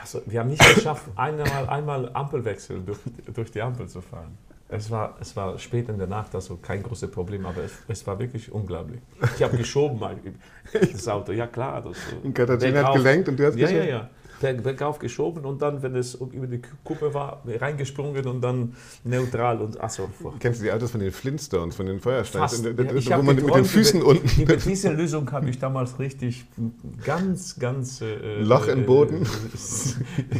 Also, wir haben nicht geschafft, einmal, einmal Ampelwechsel durch, durch die Ampel zu fahren. Es war, es war spät in der Nacht, also kein großes Problem, aber es, es war wirklich unglaublich. Ich habe geschoben, das Auto, ja klar. Das, und Katharina hat gelenkt und du hast ja, geschoben? Ja, ja, ja bergauf geschoben und dann, wenn es über die Kuppe war, reingesprungen und dann neutral und achso. Kennst du die Autos von den Flintstones, von den Feuersteinen, wo man mit den Füßen über, unten... Über diese Lösung habe ich damals richtig ganz, ganz... Äh, Loch im Boden?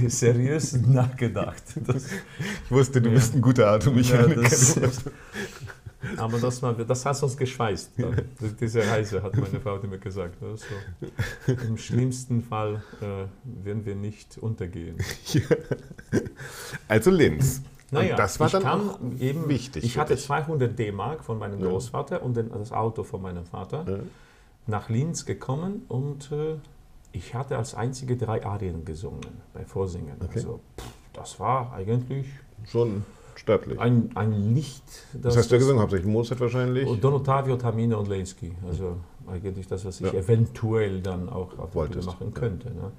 Äh, seriös nachgedacht. Das, ich wusste, du ja. bist ein guter Automechaniker. Ja, aber das, das hat uns geschweißt. Diese Reise hat meine Frau mir gesagt. Also, Im schlimmsten Fall äh, werden wir nicht untergehen. Also Linz. Naja, und das war dann auch eben wichtig. Ich hatte 200 D-Mark von meinem ja. Großvater und das Auto von meinem Vater ja. nach Linz gekommen und äh, ich hatte als einzige drei Arien gesungen bei Vorsingen. Okay. Also pff, das war eigentlich schon Staatlich. Ein, ein Licht. Das, hast du ja gesungen? Hauptsächlich Mozart wahrscheinlich? Don Ottavio, Tamina und Lenski. Also eigentlich das, was ich ja. eventuell dann auch auf Wolltest, machen könnte. Ne?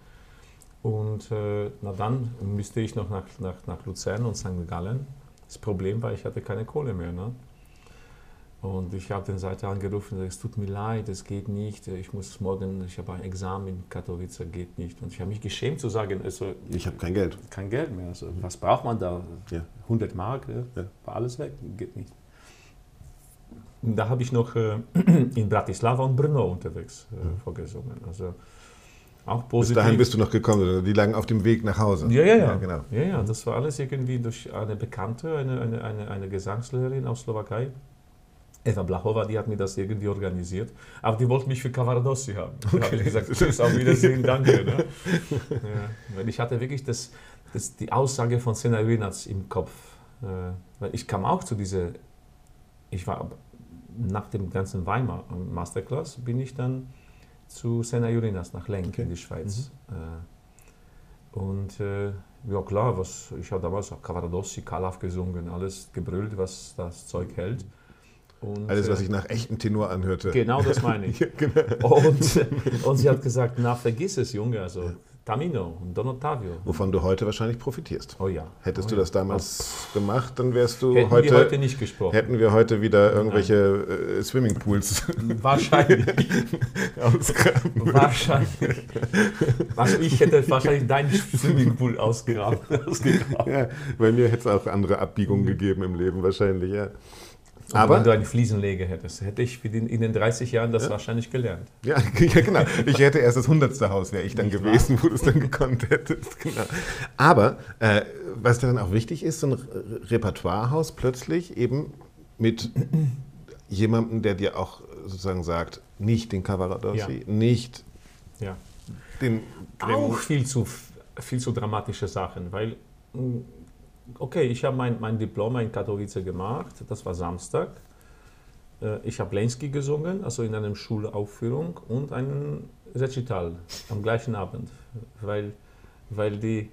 Und äh, na dann müsste ich noch nach, nach, nach Luzern und St. Gallen. Das Problem war, ich hatte keine Kohle mehr. Ne? Und ich habe den Seite angerufen es tut mir leid, es geht nicht, ich muss morgen, ich habe ein Examen in Katowice, geht nicht. Und ich habe mich geschämt zu sagen, also, ich habe kein Geld. Kein Geld mehr. Also, was braucht man da? Ja. 100 Mark, ja, war alles weg, geht nicht. Und da habe ich noch äh, in Bratislava und Brno unterwegs äh, ja. vorgesungen. Also, auch positiv. Bis dahin bist du noch gekommen, die lagen auf dem Weg nach Hause. Ja, ja, ja. ja, genau. ja, ja das war alles irgendwie durch eine Bekannte, eine, eine, eine, eine Gesangslehrerin aus Slowakei Eva Blachova, die hat mir das irgendwie organisiert. Aber die wollte mich für Cavaradossi haben. Okay. Da habe ich gesagt, tschüss, auf Wiedersehen, danke. Ne? Ja, weil ich hatte wirklich das, das, die Aussage von Sena Rinatz im Kopf. Äh, weil ich kam auch zu dieser, ich war nach dem ganzen Weimar Masterclass, bin ich dann zu Sena Urinas nach Lenk okay. in die Schweiz. Mhm. Äh, und äh, ja klar, was, ich habe damals auch Cavaradossi, Kalaf gesungen, alles gebrüllt, was das Zeug hält. Und, Alles, was sich nach echtem Tenor anhörte. Genau das meine ich. genau. und, und, sie hat gesagt, na vergiss es, Junge, also Tamino und Don Ottavio. Wovon du heute wahrscheinlich profitierst. Oh ja. Hättest oh du das damals oh. gemacht, dann wärst du hätten heute. Wir heute nicht gesprochen. Hätten wir heute wieder irgendwelche äh, Swimmingpools. Wahrscheinlich. ausgraben. Wahrscheinlich. Also ich hätte wahrscheinlich deinen Swimmingpool ausgegraben. ausgegraben. Ja, bei mir hätte es auch andere Abbiegungen gegeben im Leben, wahrscheinlich, ja. Aber wenn du eine Fliesenlege hättest, hätte ich in den 30 Jahren das ja. wahrscheinlich gelernt. Ja, ja, genau. Ich hätte erst das hundertste Haus, wäre ich dann Nicht gewesen, wahr? wo du es dann gekonnt hättest. Genau. Aber äh, was dann auch wichtig ist, so ein Repertoirehaus plötzlich eben mit jemandem, der dir auch sozusagen sagt, nicht den Cavaradossi, ja. nicht ja. den... Auch viel zu, viel zu dramatische Sachen, weil okay, ich habe mein, mein Diplom in Katowice gemacht, das war Samstag. Äh, ich habe Lenski gesungen, also in einer Schulaufführung und einen Recital am gleichen Abend, weil, weil die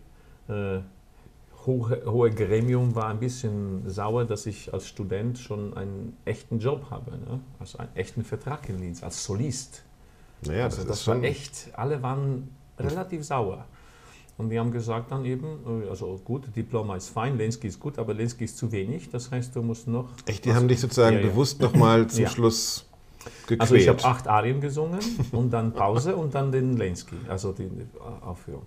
äh, hohe, hohe Gremium war ein bisschen sauer, dass ich als Student schon einen echten Job habe, ne? also einen echten Vertrag in Linz, als Solist. Naja, also das, das war echt, alle waren relativ sauer. Und wir haben gesagt dann eben, äh, also gut, Diploma ist fein, Lenski ist gut, aber Lenski ist zu wenig. Das heißt, du musst noch. Echt, die haben dich sozusagen ja, ja. bewusst nochmal zum ja. Schluss gequält. Also ich habe acht Arien gesungen und dann Pause und dann den Lenski, also die Aufführung.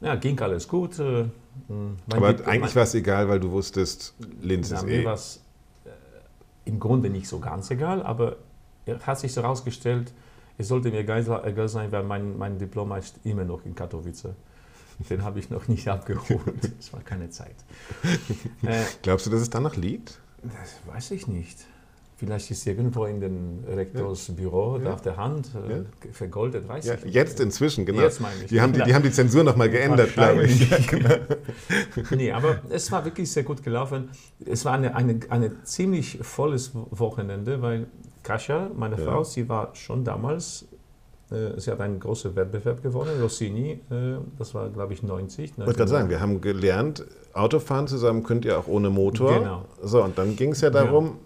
Ja, ging alles gut. Äh, aber Dip eigentlich war es egal, weil du wusstest, Linz ist eh. Mir war es äh, im Grunde nicht so ganz egal, aber es hat sich so herausgestellt, es sollte mir egal sein, weil mein, mein Diploma ist immer noch in Katowice. Den habe ich noch nicht abgeholt. Es war keine Zeit. Äh, Glaubst du, dass es danach liegt? Das weiß ich nicht. Vielleicht ist irgendwo in den Rektorsbüro ja. auf der Hand äh, ja. vergoldet, weiß ja, ich nicht. Jetzt inzwischen, genau. Jetzt meine ich. Die haben die, die, haben die Zensur nochmal geändert, glaube ich. Ja, genau. nee, aber es war wirklich sehr gut gelaufen. Es war ein eine, eine ziemlich volles Wochenende, weil Kasia, meine Frau, sie war schon damals sie hat einen großen Wettbewerb gewonnen, Rossini, äh, das war glaube ich 90. Ich wollte gerade sagen, wir haben gelernt, Autofahren zusammen könnt ihr auch ohne Motor. Genau. So, und dann ging es ja darum,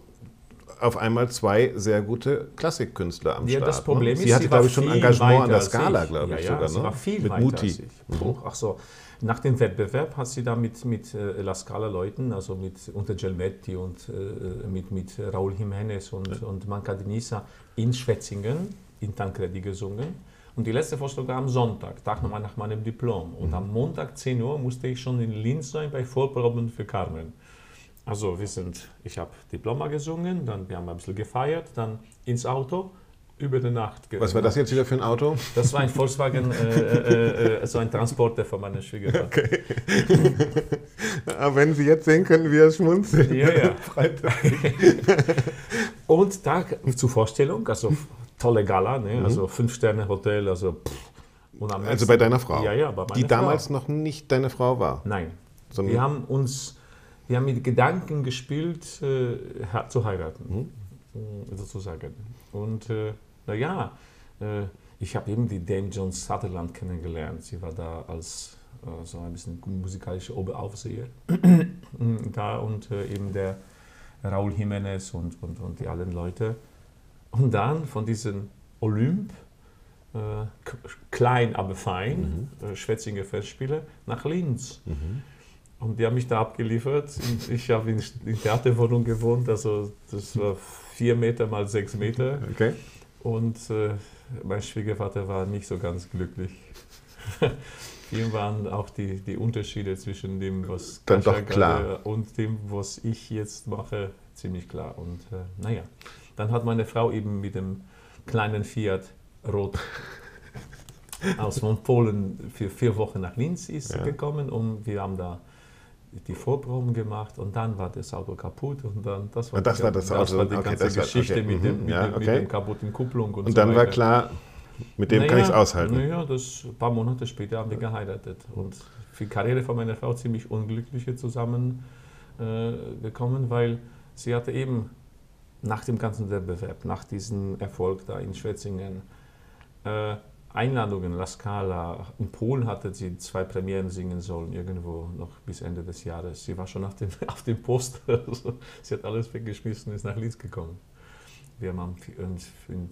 ja. auf einmal zwei sehr gute Klassikkünstler am ja, Start. Das Problem ne? ist, sie hatte, glaube ich, schon Engagement an der Skala, glaube ich, ja, ja, sogar. Sie ne? war viel mit weiter. Als ich. Mhm. Ach so. Nach dem Wettbewerb hat sie da mit, mit äh, La Scala-Leuten, also mit unter Gelmetti und äh, mit, mit Raúl Jiménez und, ja. und Manca Denisa in Schwetzingen in Tancredi gesungen. Und die letzte Vorstellung war am Sonntag, Tag nochmal nach meinem Diplom. Und am Montag 10 Uhr musste ich schon in Linz sein bei Vorproben für Carmen. Also wir sind, ich habe Diploma gesungen, dann wir haben ein bisschen gefeiert, dann ins Auto, über die Nacht. Was war das jetzt wieder für ein Auto? Das war ein Volkswagen, äh, äh, äh, so ein Transporter von meiner Schwiegermutter. Okay. Aber wenn Sie jetzt sehen können, wie er schmunzelt. Ja, ja. Freitag. Und Tag zur Vorstellung, also tolle Gala, ne? Mhm. also Fünf-Sterne-Hotel, also pff. Also bei deiner Frau? Ja, ja, bei meiner Die damals noch nicht deine Frau war? Nein. Sondern wir haben uns, wir haben mit Gedanken gespielt, äh, zu heiraten, mhm. sozusagen. Und äh, naja, äh, ich habe eben die Dame Jones Sutherland kennengelernt. Sie war da als äh, so ein bisschen musikalische Oberaufseher da und äh, eben der Raúl Jiménez und, und, und die allen Leute. Und dann von diesem Olymp, äh, klein aber fein, mhm. äh, Schwetzinger Festspiele, nach Linz. Mhm. Und die haben mich da abgeliefert. Und ich habe in, in Theaterwohnung gewohnt, also das war vier Meter mal sechs Meter. Okay. Und äh, mein Schwiegervater war nicht so ganz glücklich. Ihm waren auch die, die Unterschiede zwischen dem, was Dann doch klar. und dem, was ich jetzt mache, ziemlich klar. Und äh, naja, dann hat meine Frau eben mit dem kleinen Fiat Rot aus von Polen für vier Wochen nach Linz ist ja. gekommen und wir haben da die Vorproben gemacht und dann war das Auto kaputt und dann das war, das, die, war das, das Auto. war die okay, ganze Geschichte okay. mit, dem, mhm. mit, ja, okay. mit dem kaputten Kupplung und, und so dann weiter. war klar, mit dem naja, kann ich es aushalten. Naja, das ein paar Monate später haben wir geheiratet und für die Karriere von meiner Frau ziemlich unglückliche zusammengekommen, äh, weil sie hatte eben nach dem ganzen Wettbewerb, nach diesem Erfolg da in Schwetzingen, äh, Einladungen, La Scala. In Polen hatte sie zwei Premieren singen sollen, irgendwo noch bis Ende des Jahres. Sie war schon auf dem, auf dem Poster. Also, sie hat alles weggeschmissen und ist nach Linz gekommen. Wir haben uns in,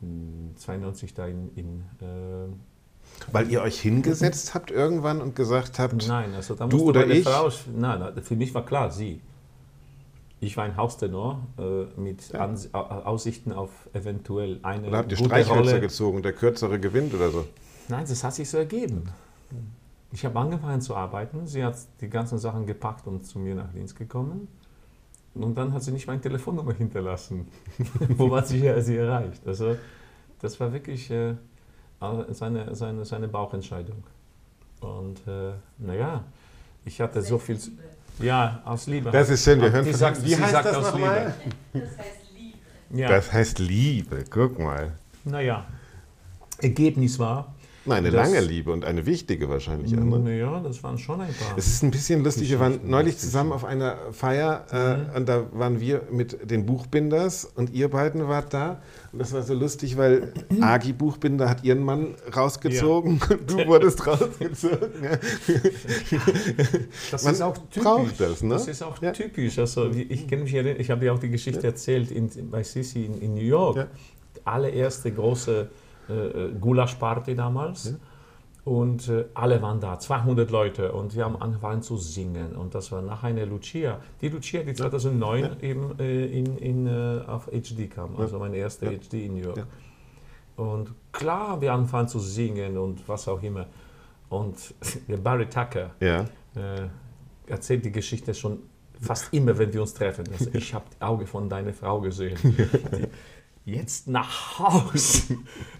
in 92 da in, in äh, weil ihr euch hingesetzt habt irgendwann und gesagt habt, nein, also da du oder ich? Frau, nein, für mich war klar, sie. Ich war ein Haustenor äh, mit ja. Aussichten auf eventuell eine Oder habt ihr Streichhölzer gezogen, der kürzere gewinnt oder so? Nein, das hat sich so ergeben. Ich habe angefangen zu arbeiten, sie hat die ganzen Sachen gepackt und zu mir nach Linz gekommen. Und dann hat sie nicht meine Telefonnummer hinterlassen, wo man sie, sie erreicht. Also das war wirklich äh, seine, seine, seine Bauchentscheidung. Und äh, naja, ich hatte so viel... Liebe. Ja, aus Liebe. Das ist schön, wir hören von sagt, Wie heißt das nochmal? Das heißt Liebe. Ja. Das heißt Liebe, guck mal. Naja, Ergebnis war, Nein, eine lange Liebe und eine wichtige wahrscheinlich. Ne? Ja, das waren schon ein paar. Es ist ein bisschen lustig. Wir waren neulich zusammen auf einer Feier äh, mhm. und da waren wir mit den Buchbinders und ihr beiden wart da. Und das war so lustig, weil Agi Buchbinder hat ihren Mann rausgezogen ja. und du wurdest rausgezogen. das Man ist auch typisch. Das, ne? das ist auch ja. typisch. Also, ich kenne mich ich habe dir auch die Geschichte ja. erzählt in, bei Sisi in, in New York. Allererste große äh, äh, Gulasch-Party damals. Ja. Und äh, alle waren da, 200 Leute. Und wir haben angefangen zu singen. Und das war nach einer Lucia. Die Lucia, die 2009 ja. eben äh, in, in, äh, auf HD kam. Also mein erster HD in New York. Und klar, wir angefangen zu singen und was auch immer. Und der Barry Tucker äh, erzählt die Geschichte schon fast immer, wenn wir uns treffen. Also ich habe die Auge von deiner Frau gesehen. Die, jetzt nach Haus.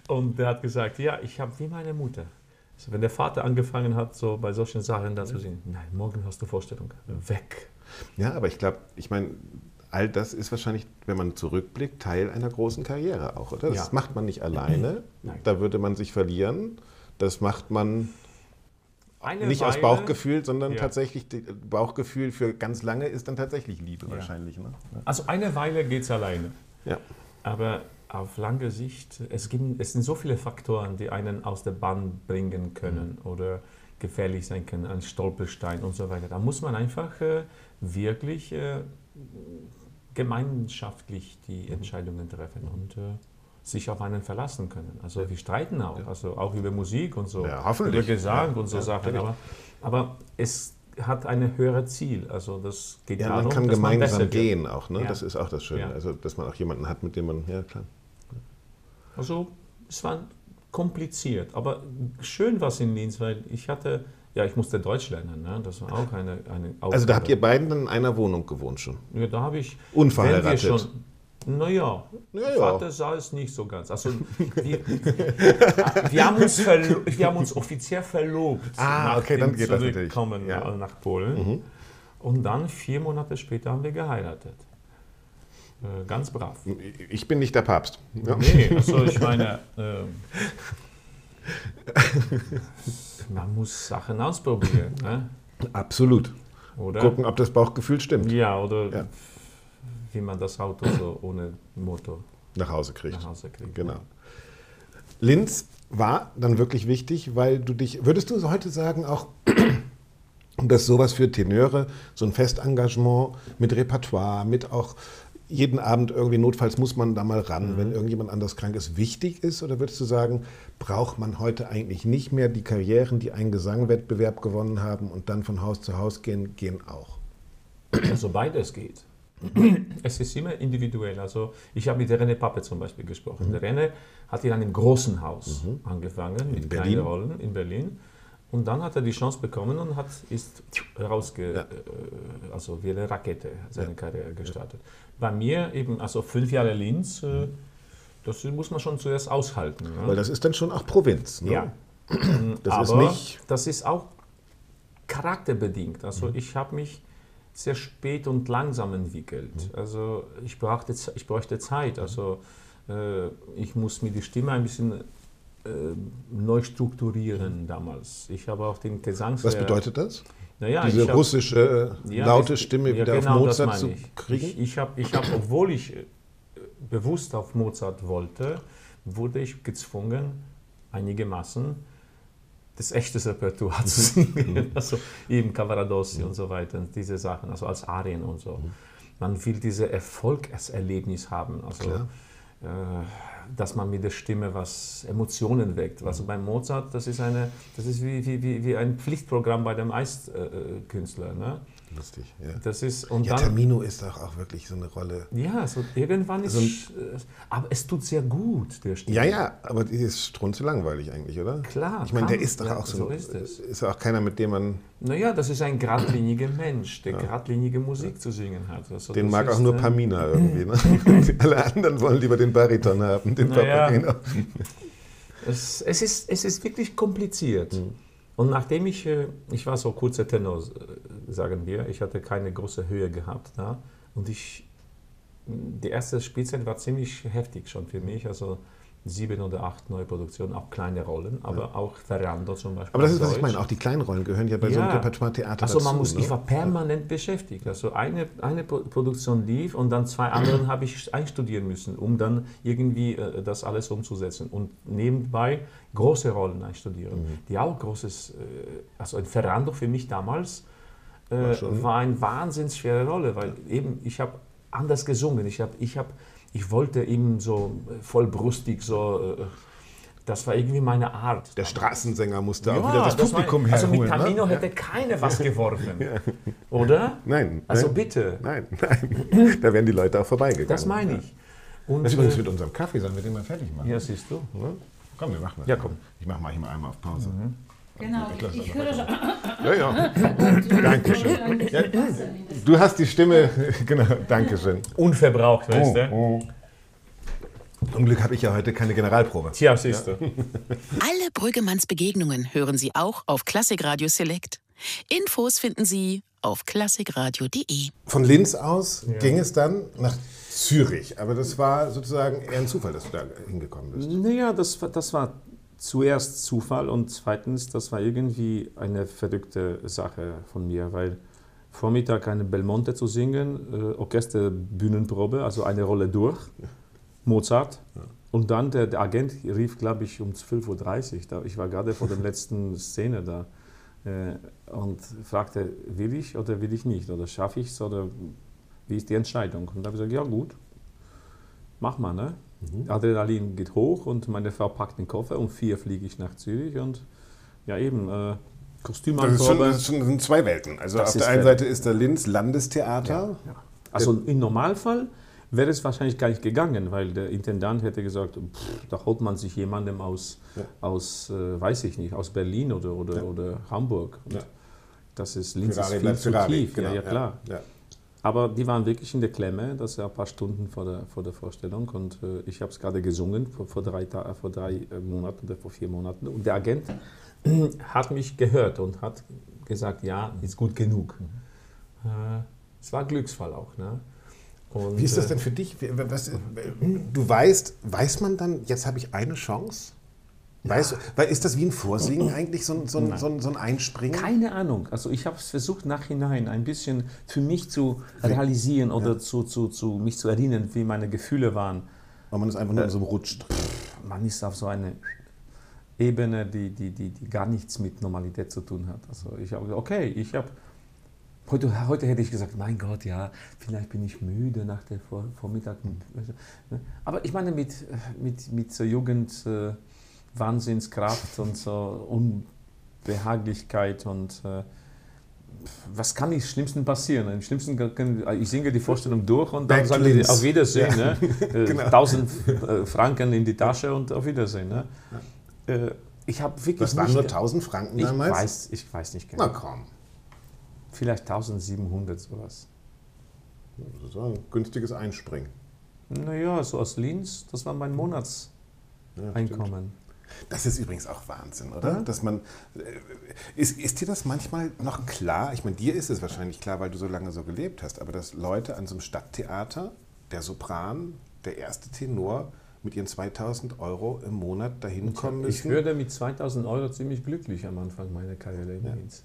Und er hat gesagt, ja, ich habe wie meine Mutter. Also wenn der Vater angefangen hat, so bei solchen Sachen dann zu sehen, nein, morgen hast du Vorstellung, weg. Ja, aber ich glaube, ich meine, all das ist wahrscheinlich, wenn man zurückblickt, Teil einer großen Karriere auch, oder? Das ja. macht man nicht alleine, nein. da würde man sich verlieren. Das macht man eine nicht Weile, aus Bauchgefühl, sondern ja. tatsächlich Bauchgefühl für ganz lange ist dann tatsächlich Liebe ja. wahrscheinlich. Ne? Also eine Weile geht es alleine. Ja. Aber auf lange Sicht, es, gibt, es sind so viele Faktoren, die einen aus der Bahn bringen können mhm. oder gefährlich sein können, ein Stolperstein und so weiter. Da muss man einfach äh, wirklich äh, gemeinschaftlich die mhm. Entscheidungen treffen und äh, sich auf einen verlassen können. Also wir streiten auch, also auch über Musik und so, ja, über Gesang ja, und so ja, Sachen. Aber, aber es hat ein höheres Ziel. Also das geht ja, darum, man kann gemeinsam man gehen auch. Ne? Ja. Das ist auch das Schöne. Ja. Also dass man auch jemanden hat, mit dem man, ja klar. Also es war kompliziert, aber schön war es in Linz, weil ich hatte, ja, ich musste Deutsch lernen. Ne? Das war auch eine, eine Aufgabe. Also da habt ihr beiden in einer Wohnung gewohnt schon? Ja, da habe ich... Unverheiratet? Naja, ja, ja. Vater sah es nicht so ganz. Also wir, wir, haben, uns wir haben uns offiziell verlobt. Ah, okay, dann geht das natürlich. Ja. nach Polen. Mhm. Und dann vier Monate später haben wir geheiratet. Äh, ganz brav. Ich bin nicht der Papst. Ja. Nee, also ich meine, äh, man muss Sachen ausprobieren. Ne? Absolut. Oder? Gucken, ob das Bauchgefühl stimmt. Ja, oder wie man das Auto so ohne Motor nach Hause kriegt. Nach Hause kriegt genau. Linz war dann wirklich wichtig, weil du dich, würdest du heute sagen, auch, dass sowas für Tenöre, so ein Festengagement mit Repertoire, mit auch jeden Abend irgendwie, notfalls muss man da mal ran, mhm. wenn irgendjemand anders krank ist, wichtig ist? Oder würdest du sagen, braucht man heute eigentlich nicht mehr die Karrieren, die einen Gesangwettbewerb gewonnen haben und dann von Haus zu Haus gehen, gehen auch? Also beides geht. es ist immer individuell. Also ich habe mit der René Pappe zum Beispiel gesprochen. Mhm. Der René hat in einem großen Haus mhm. angefangen, in mit Berlin. kleinen Rollen in Berlin. Und dann hat er die Chance bekommen und hat, ist rausge, ja. Äh, also wie eine Rakete seine ja. Karriere gestartet. Ja. Bei mir eben, also fünf Jahre Linz, äh, das muss man schon zuerst aushalten. Ja? Weil das ist dann schon auch Provinz. Ne? Ja. das Aber ist nicht. Das ist auch charakterbedingt. Also mhm. ich habe mich sehr spät und langsam entwickelt. Mhm. Also ich, brauchte, ich bräuchte Zeit. Also äh, ich muss mir die Stimme ein bisschen äh, neu strukturieren damals. Ich habe auch den Gesangs... Was bedeutet das? Naja, Diese hab, russische äh, ja, laute Stimme ja, wieder genau, auf Mozart zu kriegen? Ich, ich habe, ich hab, obwohl ich äh, bewusst auf Mozart wollte, wurde ich gezwungen, einigermaßen das echte Repertoire zu singen. Also eben Cavaradossi mhm. und so weiter, diese Sachen, also als Arien und so. Mhm. Man will dieses Erfolgserlebnis haben. Also, Klar. Äh, dass man mit der Stimme was Emotionen weckt. Also bei Mozart, das ist, eine, das ist wie, wie, wie ein Pflichtprogramm bei dem Eiskünstler. Ne? Lustig, ja. Das ist, und ja, dann, Tamino ist doch auch wirklich so eine Rolle. Ja, so irgendwann ist. Also, aber es tut sehr gut, der Stimme. Ja, ja, aber die ist strunze langweilig eigentlich, oder? Klar. Ich meine, der ist doch ja, auch so. So ist es. Ist auch keiner, mit dem man. Naja, das ist ein geradliniger Mensch, der ja. geradlinige Musik ja. zu singen hat. Also, den mag auch nur äh, Pamina irgendwie. Ne? Alle anderen wollen lieber den Bariton haben, den naja, Papageno. Es, es, ist, es ist wirklich kompliziert. Mhm. Und nachdem ich, äh, ich war so kurzer Tenor, äh, sagen wir, ich hatte keine große Höhe gehabt da. Und ich, die erste Spielzeit war ziemlich heftig schon für mich. Also sieben oder acht neue Produktionen, auch kleine Rollen, aber ja. auch Ferrando zum Beispiel. Aber das ist, was ich meine, auch die kleinen Rollen gehören ja bei ja. so einem Repertoire-Theater Also man muss, ne? ich war permanent beschäftigt. Also eine, eine Produktion lief und dann zwei anderen habe ich einstudieren müssen, um dann irgendwie äh, das alles umzusetzen. Und nebenbei große Rollen einstudieren, mhm. die auch großes, äh, also ein Ferrando für mich damals äh, war, war eine wahnsinnig schwere Rolle, weil eben ich habe anders gesungen. Ich habe ich hab ich wollte eben so äh, vollbrustig so. Äh, das war irgendwie meine Art. Der Straßensänger musste ja, auch wieder das, das Publikum war, Also mit? Tamino ne? hätte ja. keine was geworfen. ja. Oder? Nein. Also nein, bitte. Nein, nein. Da wären die Leute auch vorbeigegangen. Das meine ich. Und, das ist übrigens äh, mit unserem Kaffee, sollen wir den mal fertig machen? Ja, siehst du. Komm, wir machen das. Ja, komm. Ich mache mal hier mal einmal auf Pause. Mhm. Genau, ich, ich höre schon. Ja, ja. Dankeschön. Ja, du hast die Stimme, genau, Dankeschön. Unverbraucht, weißt du? Oh, oh. Zum Glück habe ich ja heute keine Generalprobe. Tja, siehst du. Alle Brüggemanns Begegnungen hören Sie auch auf Klassikradio Select. Infos finden Sie auf klassikradio.de. Von Linz aus ja. ging es dann nach Zürich, aber das war sozusagen eher ein Zufall, dass du da hingekommen bist. Naja, das, das war zuerst Zufall und zweitens, das war irgendwie eine verrückte Sache von mir, weil Vormittag eine Belmonte zu singen, äh, Orchesterbühnenprobe, also eine Rolle durch. Mozart. Ja. Und dann der, der Agent rief, glaube ich, um 12.30 Uhr. Ich war gerade vor der letzten Szene da äh, und fragte, will ich oder will ich nicht? Oder schaffe ich es oder wie ist die Entscheidung? Und da habe ich gesagt, ja gut, mach mal. Ne? Mhm. Adrenalin geht hoch und meine Frau packt den Koffer. Um vier fliege ich nach Zürich und ja eben, äh, Kostümanprobe. Das, schon, das, schon, sind zwei Welten. Also das auf der einen Seite ist der Linz Landestheater. Ja, ja. Also im Normalfall wäre es wahrscheinlich gar nicht gegangen, weil der Intendant hätte gesagt, pff, da holt man sich jemandem aus, ja. aus äh, weiß ich nicht, aus Berlin oder, oder, oder Hamburg. Das ist Linz ist viel zu Ferrari, tief, genau, ja, klar. Aber die waren wirklich in der Klemme, das war ein paar Stunden vor der, vor der Vorstellung und äh, ich habe es gerade gesungen vor, vor, drei, vor drei äh, Monaten oder vor vier Monaten und der Agent hat mich gehört und hat gesagt, ja, ist gut genug. Mhm. Äh, es war ein Glücksfall auch. Ne? Und, Wie ist das denn für dich? Was, du weißt, weiß man dann, jetzt habe ich eine Chance? Weißt, weil ist das wie ein Vorsingen eigentlich, so, so, so, so ein Einspringen? Keine Ahnung. Also ich habe es versucht nachhinein ein bisschen für mich zu realisieren oder ja. zu, zu, zu mich zu erinnern, wie meine Gefühle waren. Aber man ist einfach nur äh, so rutscht. Man ist auf so eine Ebene, die, die, die, die gar nichts mit Normalität zu tun hat. Also ich habe okay, ich habe Heute, heute hätte ich gesagt, mein Gott, ja, vielleicht bin ich müde nach der Vor Vormittag. Ne? Aber ich meine, mit, mit, mit so Jugend, äh, Wahnsinnskraft und so Unbehaglichkeit und äh, was kann im Schlimmsten passieren? Im Schlimmsten, ich singe die Vorstellung durch und dann sagen die auf Wiedersehen. Ja. Ne? Äh, genau. 1000 äh, Franken in die Tasche und auf Wiedersehen. Ne? Ja. Äh, ich habe wirklich. Das waren nur 1000 Franken damals? Ich weiß, ich weiß nicht genau. Na komm. Vielleicht 1700 sowas. Das ist ein günstiges Einspringen. Naja, so aus Linz, das war mein Monatseinkommen. Ja, das ist übrigens auch Wahnsinn, oder? Ja. Dass man, äh, ist, ist dir das manchmal noch klar? Ich meine, dir ist es wahrscheinlich klar, weil du so lange so gelebt hast, aber dass Leute an so einem Stadttheater, der Sopran, der erste Tenor, mit ihren 2000 Euro im Monat dahin kommen müssen? Ich würde mit 2000 Euro ziemlich glücklich am Anfang meiner Karriere in Linz.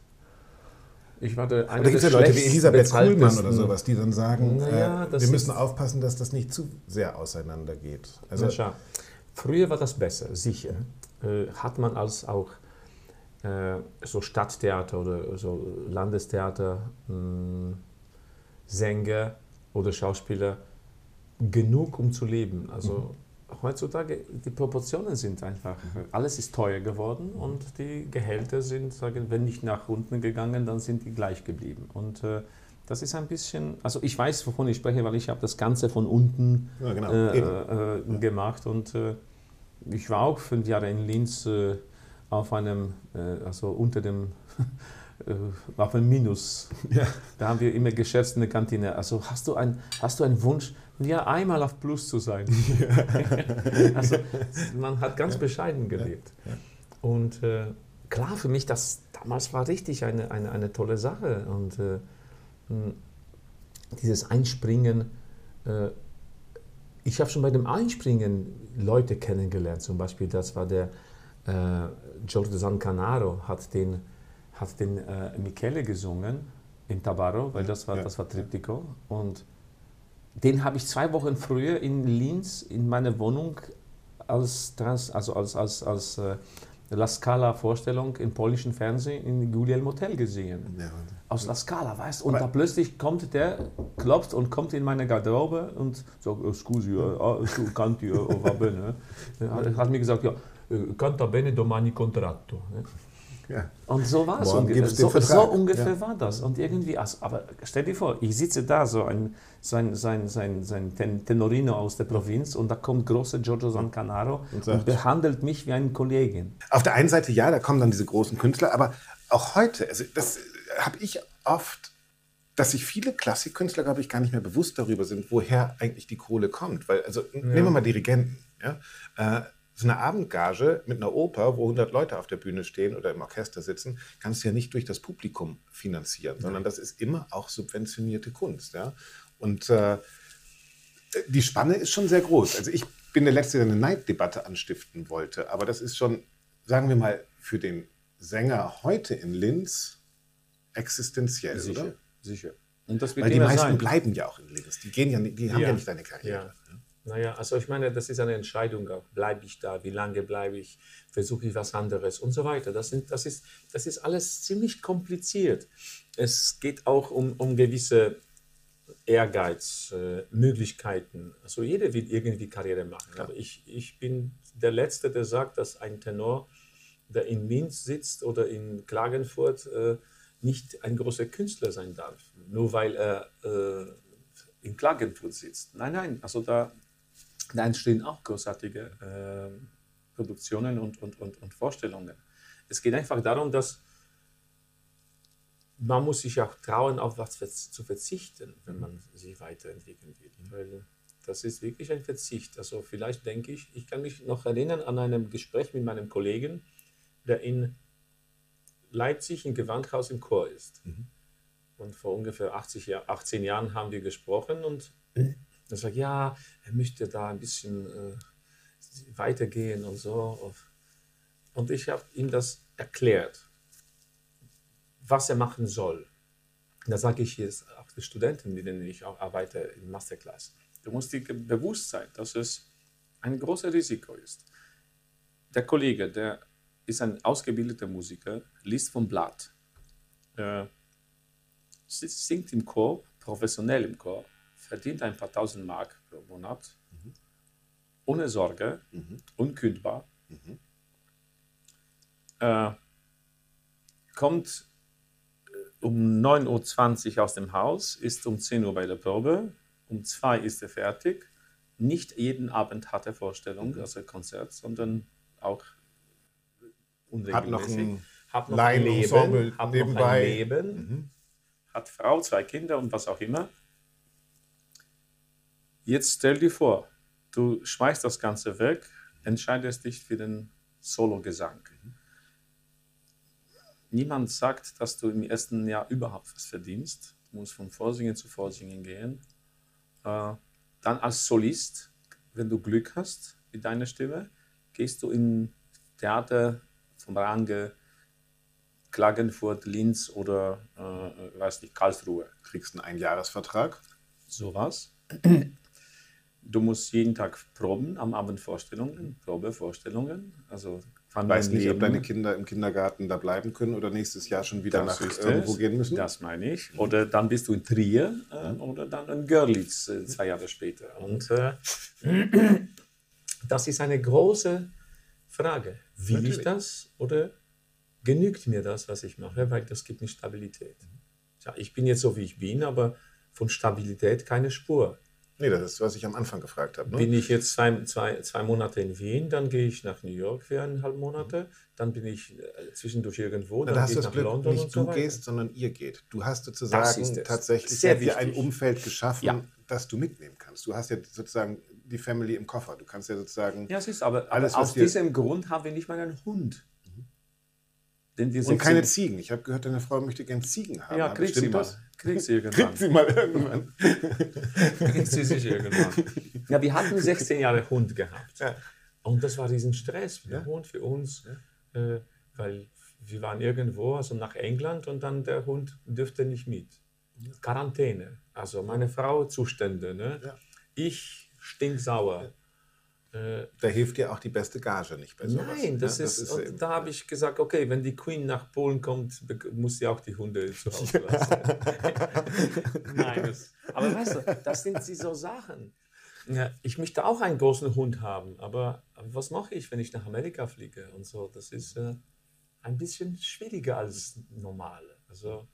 Ich warte eine da gibt es ja Leute wie Elisabeth Kuhlmann oder sowas, die dann sagen, naja, äh, wir müssen aufpassen, dass das nicht zu sehr auseinander geht. Also, Früher war das besser, sicher. Äh, hat man als auch äh, so Stadttheater oder so Landestheater, mh, hm, Sänger oder Schauspieler genug, um zu leben. Also mhm. heutzutage, die Proportionen sind einfach, alles ist teuer geworden und die Gehälter sind, sagen, wenn nicht nach unten gegangen, dann sind die gleich geblieben. Und äh, das ist ein bisschen, also ich weiß, wovon ich spreche, weil ich habe das Ganze von unten ja, genau. äh, äh, gemacht und äh, ich war auch fünf Jahre in Linz äh, auf einem, äh, also unter dem, äh, auf einem Minus. Ja. Da haben wir immer gescherzt in der Kantine. Also hast du, ein, hast du einen Wunsch, ja, einmal auf Plus zu sein? Ja. also man hat ganz bescheiden gelebt. Ja. Und äh, klar, für mich, das damals war richtig eine, eine, eine tolle Sache. Und äh, dieses Einspringen, ich habe schon bei dem Einspringen Leute kennengelernt. Zum Beispiel, das war der äh, Giorgio Zancanaro hat den, hat den äh, Michele gesungen in Tabarro, weil das war, ja. das war Triptico. Und den habe ich zwei Wochen früher in Linz in meiner Wohnung als, Trans, also als, als, als äh, La Scala-Vorstellung im polnischen Fernsehen in Guglielmo Hotel gesehen. Ja. Aus La Scala, weißt du? Und Aber da plötzlich kommt der, klopft und kommt in meine Garderobe und sagt, scusi, canti, va bene. Er hat mir gesagt, ja, canta bene domani contratto. Ja. Und so war es ungefähr. So, so, ungefähr ja. war das. Und irgendwie, also, aber stell dir vor, ich sitze da, so ein, sein, sein, sein, sein Tenorino aus der Provinz, und da kommt große Giorgio Zancanaro und, und behandelt mich wie einen Kollegen. Auf der einen Seite ja, da kommen dann diese großen Künstler, aber auch heute, also das habe ich oft, dass sich viele Klassikkünstler, glaube ich, gar nicht mehr bewusst darüber sind, woher eigentlich die Kohle kommt. Weil, also ja. nehmen wir mal Dirigenten. Ja? Äh, so eine Abendgage mit einer Oper, wo 100 Leute auf der Bühne stehen oder im Orchester sitzen, kannst du ja nicht durch das Publikum finanzieren, sondern das ist immer auch subventionierte Kunst. Ja? Und äh, die Spanne ist schon sehr groß. Also ich bin der Letzte, der eine Neiddebatte anstiften wollte, aber das ist schon, sagen wir mal, für den Sänger heute in Linz existenziell, sicher, oder? Sicher. Und das wird Weil die meisten sein. bleiben ja auch in Linz. Die gehen ja, die haben ja, ja nicht eine Karriere. Ja. Naja, also ich meine, das ist eine Entscheidung Bleibe ich da? Wie lange bleibe ich? Versuche ich was anderes? Und so weiter. Das, sind, das, ist, das ist alles ziemlich kompliziert. Es geht auch um, um gewisse Ehrgeiz, äh, Möglichkeiten. Also jeder will irgendwie Karriere machen. Ja. Aber ich, ich bin der Letzte, der sagt, dass ein Tenor, der in Linz sitzt oder in Klagenfurt, äh, nicht ein großer Künstler sein darf. Nur weil er äh, in Klagenfurt sitzt. Nein, nein, also da, da entstehen auch großartige äh, Produktionen und, und, und, und Vorstellungen. Es geht einfach darum, dass man muss sich auch trauen, auf was zu verzichten, wenn man sich weiterentwickeln will. Weil das ist wirklich ein Verzicht. Also vielleicht denke ich, ich kann mich noch erinnern an einem Gespräch mit meinem Kollegen, der in Leipzig im Gewandhaus im Chor ist. Mhm. Und vor ungefähr 80 Jahr, 18 Jahren haben wir gesprochen und er sagt, ja, er möchte da ein bisschen äh, weitergehen und so. Und ich habe ihm das erklärt, was er machen soll. Da sage ich jetzt auch den Studenten, mit denen ich auch arbeite in Masterclass. Du musst dir bewusst sein, dass es ein großes Risiko ist. Der Kollege, der ist ein ausgebildeter Musiker, liest vom Blatt, äh, singt im Chor, professionell im Chor, verdient ein paar tausend Mark pro Monat, mhm. ohne Sorge, mhm. unkündbar, mhm. Äh, kommt äh, um 9.20 Uhr aus dem Haus, ist um 10 Uhr bei der Probe, um 2 Uhr ist er fertig. Nicht jeden Abend hat er Vorstellung, mhm. also Konzert, sondern auch unregelmäßig. Hat noch ein, hat noch ein Leben, hat nebenbei. Noch ein Leben mhm. hat Frau, zwei Kinder und was auch immer. Jetzt stell dir vor, du schmeißt das Ganze weg, entscheidest dich für den Solo-Gesang. Niemand sagt, dass du im ersten Jahr überhaupt was verdienst. Du musst von Vorsingen zu Vorsingen gehen. Äh, dann als Solist, wenn du Glück hast mit deiner Stimme, gehst du in Theater vom Range Klagenfurt, Linz oder äh, weiß nicht, Karlsruhe. Kriegst einen Einjahresvertrag. Sowas. Du musst jeden Tag proben am Abend Vorstellungen, Probevorstellungen, also Weiß nicht, ob deine Kinder im Kindergarten da bleiben können oder nächstes Jahr schon wieder das nach irgendwo es. gehen müssen? Das meine ich. Oder dann bist du in Trier äh, oder dann in Görlitz äh, zwei Jahre später. Und äh, das ist eine große Frage. Will Natürlich. ich das oder genügt mir das, was ich mache? Weil das gibt mir Stabilität. Ja, ich bin jetzt so, wie ich bin, aber von Stabilität keine Spur. Nee, das ist, was ich am Anfang gefragt habe. Ne? Bin ich jetzt zwei, zwei, zwei Monate in Wien, dann gehe ich nach New York für eineinhalb Monate, dann bin ich äh, zwischendurch irgendwo, dann Na, gehe ich nach Glück, London nicht du so gehst, sondern ihr geht. Du hast sozusagen tatsächlich dir ein Umfeld geschaffen, ja. das du mitnehmen kannst. Du hast ja sozusagen die Family im Koffer. Du kannst ja sozusagen Ja, es ist aber, alles, aber aus diesem Grund haben wir nicht mal einen Hund. Und keine Ziegen. Ich habe gehört, deine Frau möchte gerne Ziegen haben. Ja, kriegt sie mal. Kriegt sie irgendwann. Kriegt sie mal irgendwann. kriegt sie sich irgendwann. Ja, wir hatten 16 Jahre Hund gehabt. Ja. Und das war diesen Stress für den ja. Hund, für uns. Ja. Äh, weil wir waren irgendwo, also nach England und dann der Hund dürfte nicht mit. Quarantäne. Also meine Frau Zustände. Ne? Ich stinksauer. Äh, da hilft dir auch die beste Gage nicht bei sowas. Nein, das, ja, ist, das ist da habe ich gesagt, okay, wenn die Queen nach Polen kommt, muss sie auch die Hunde zu Hause lassen. Nein, das, aber weißt du, das sind so Sachen. Ja, ich möchte auch einen großen Hund haben, aber, aber, was mache ich, wenn ich nach Amerika fliege und so? Das ist äh, ein bisschen schwieriger als normal. Also,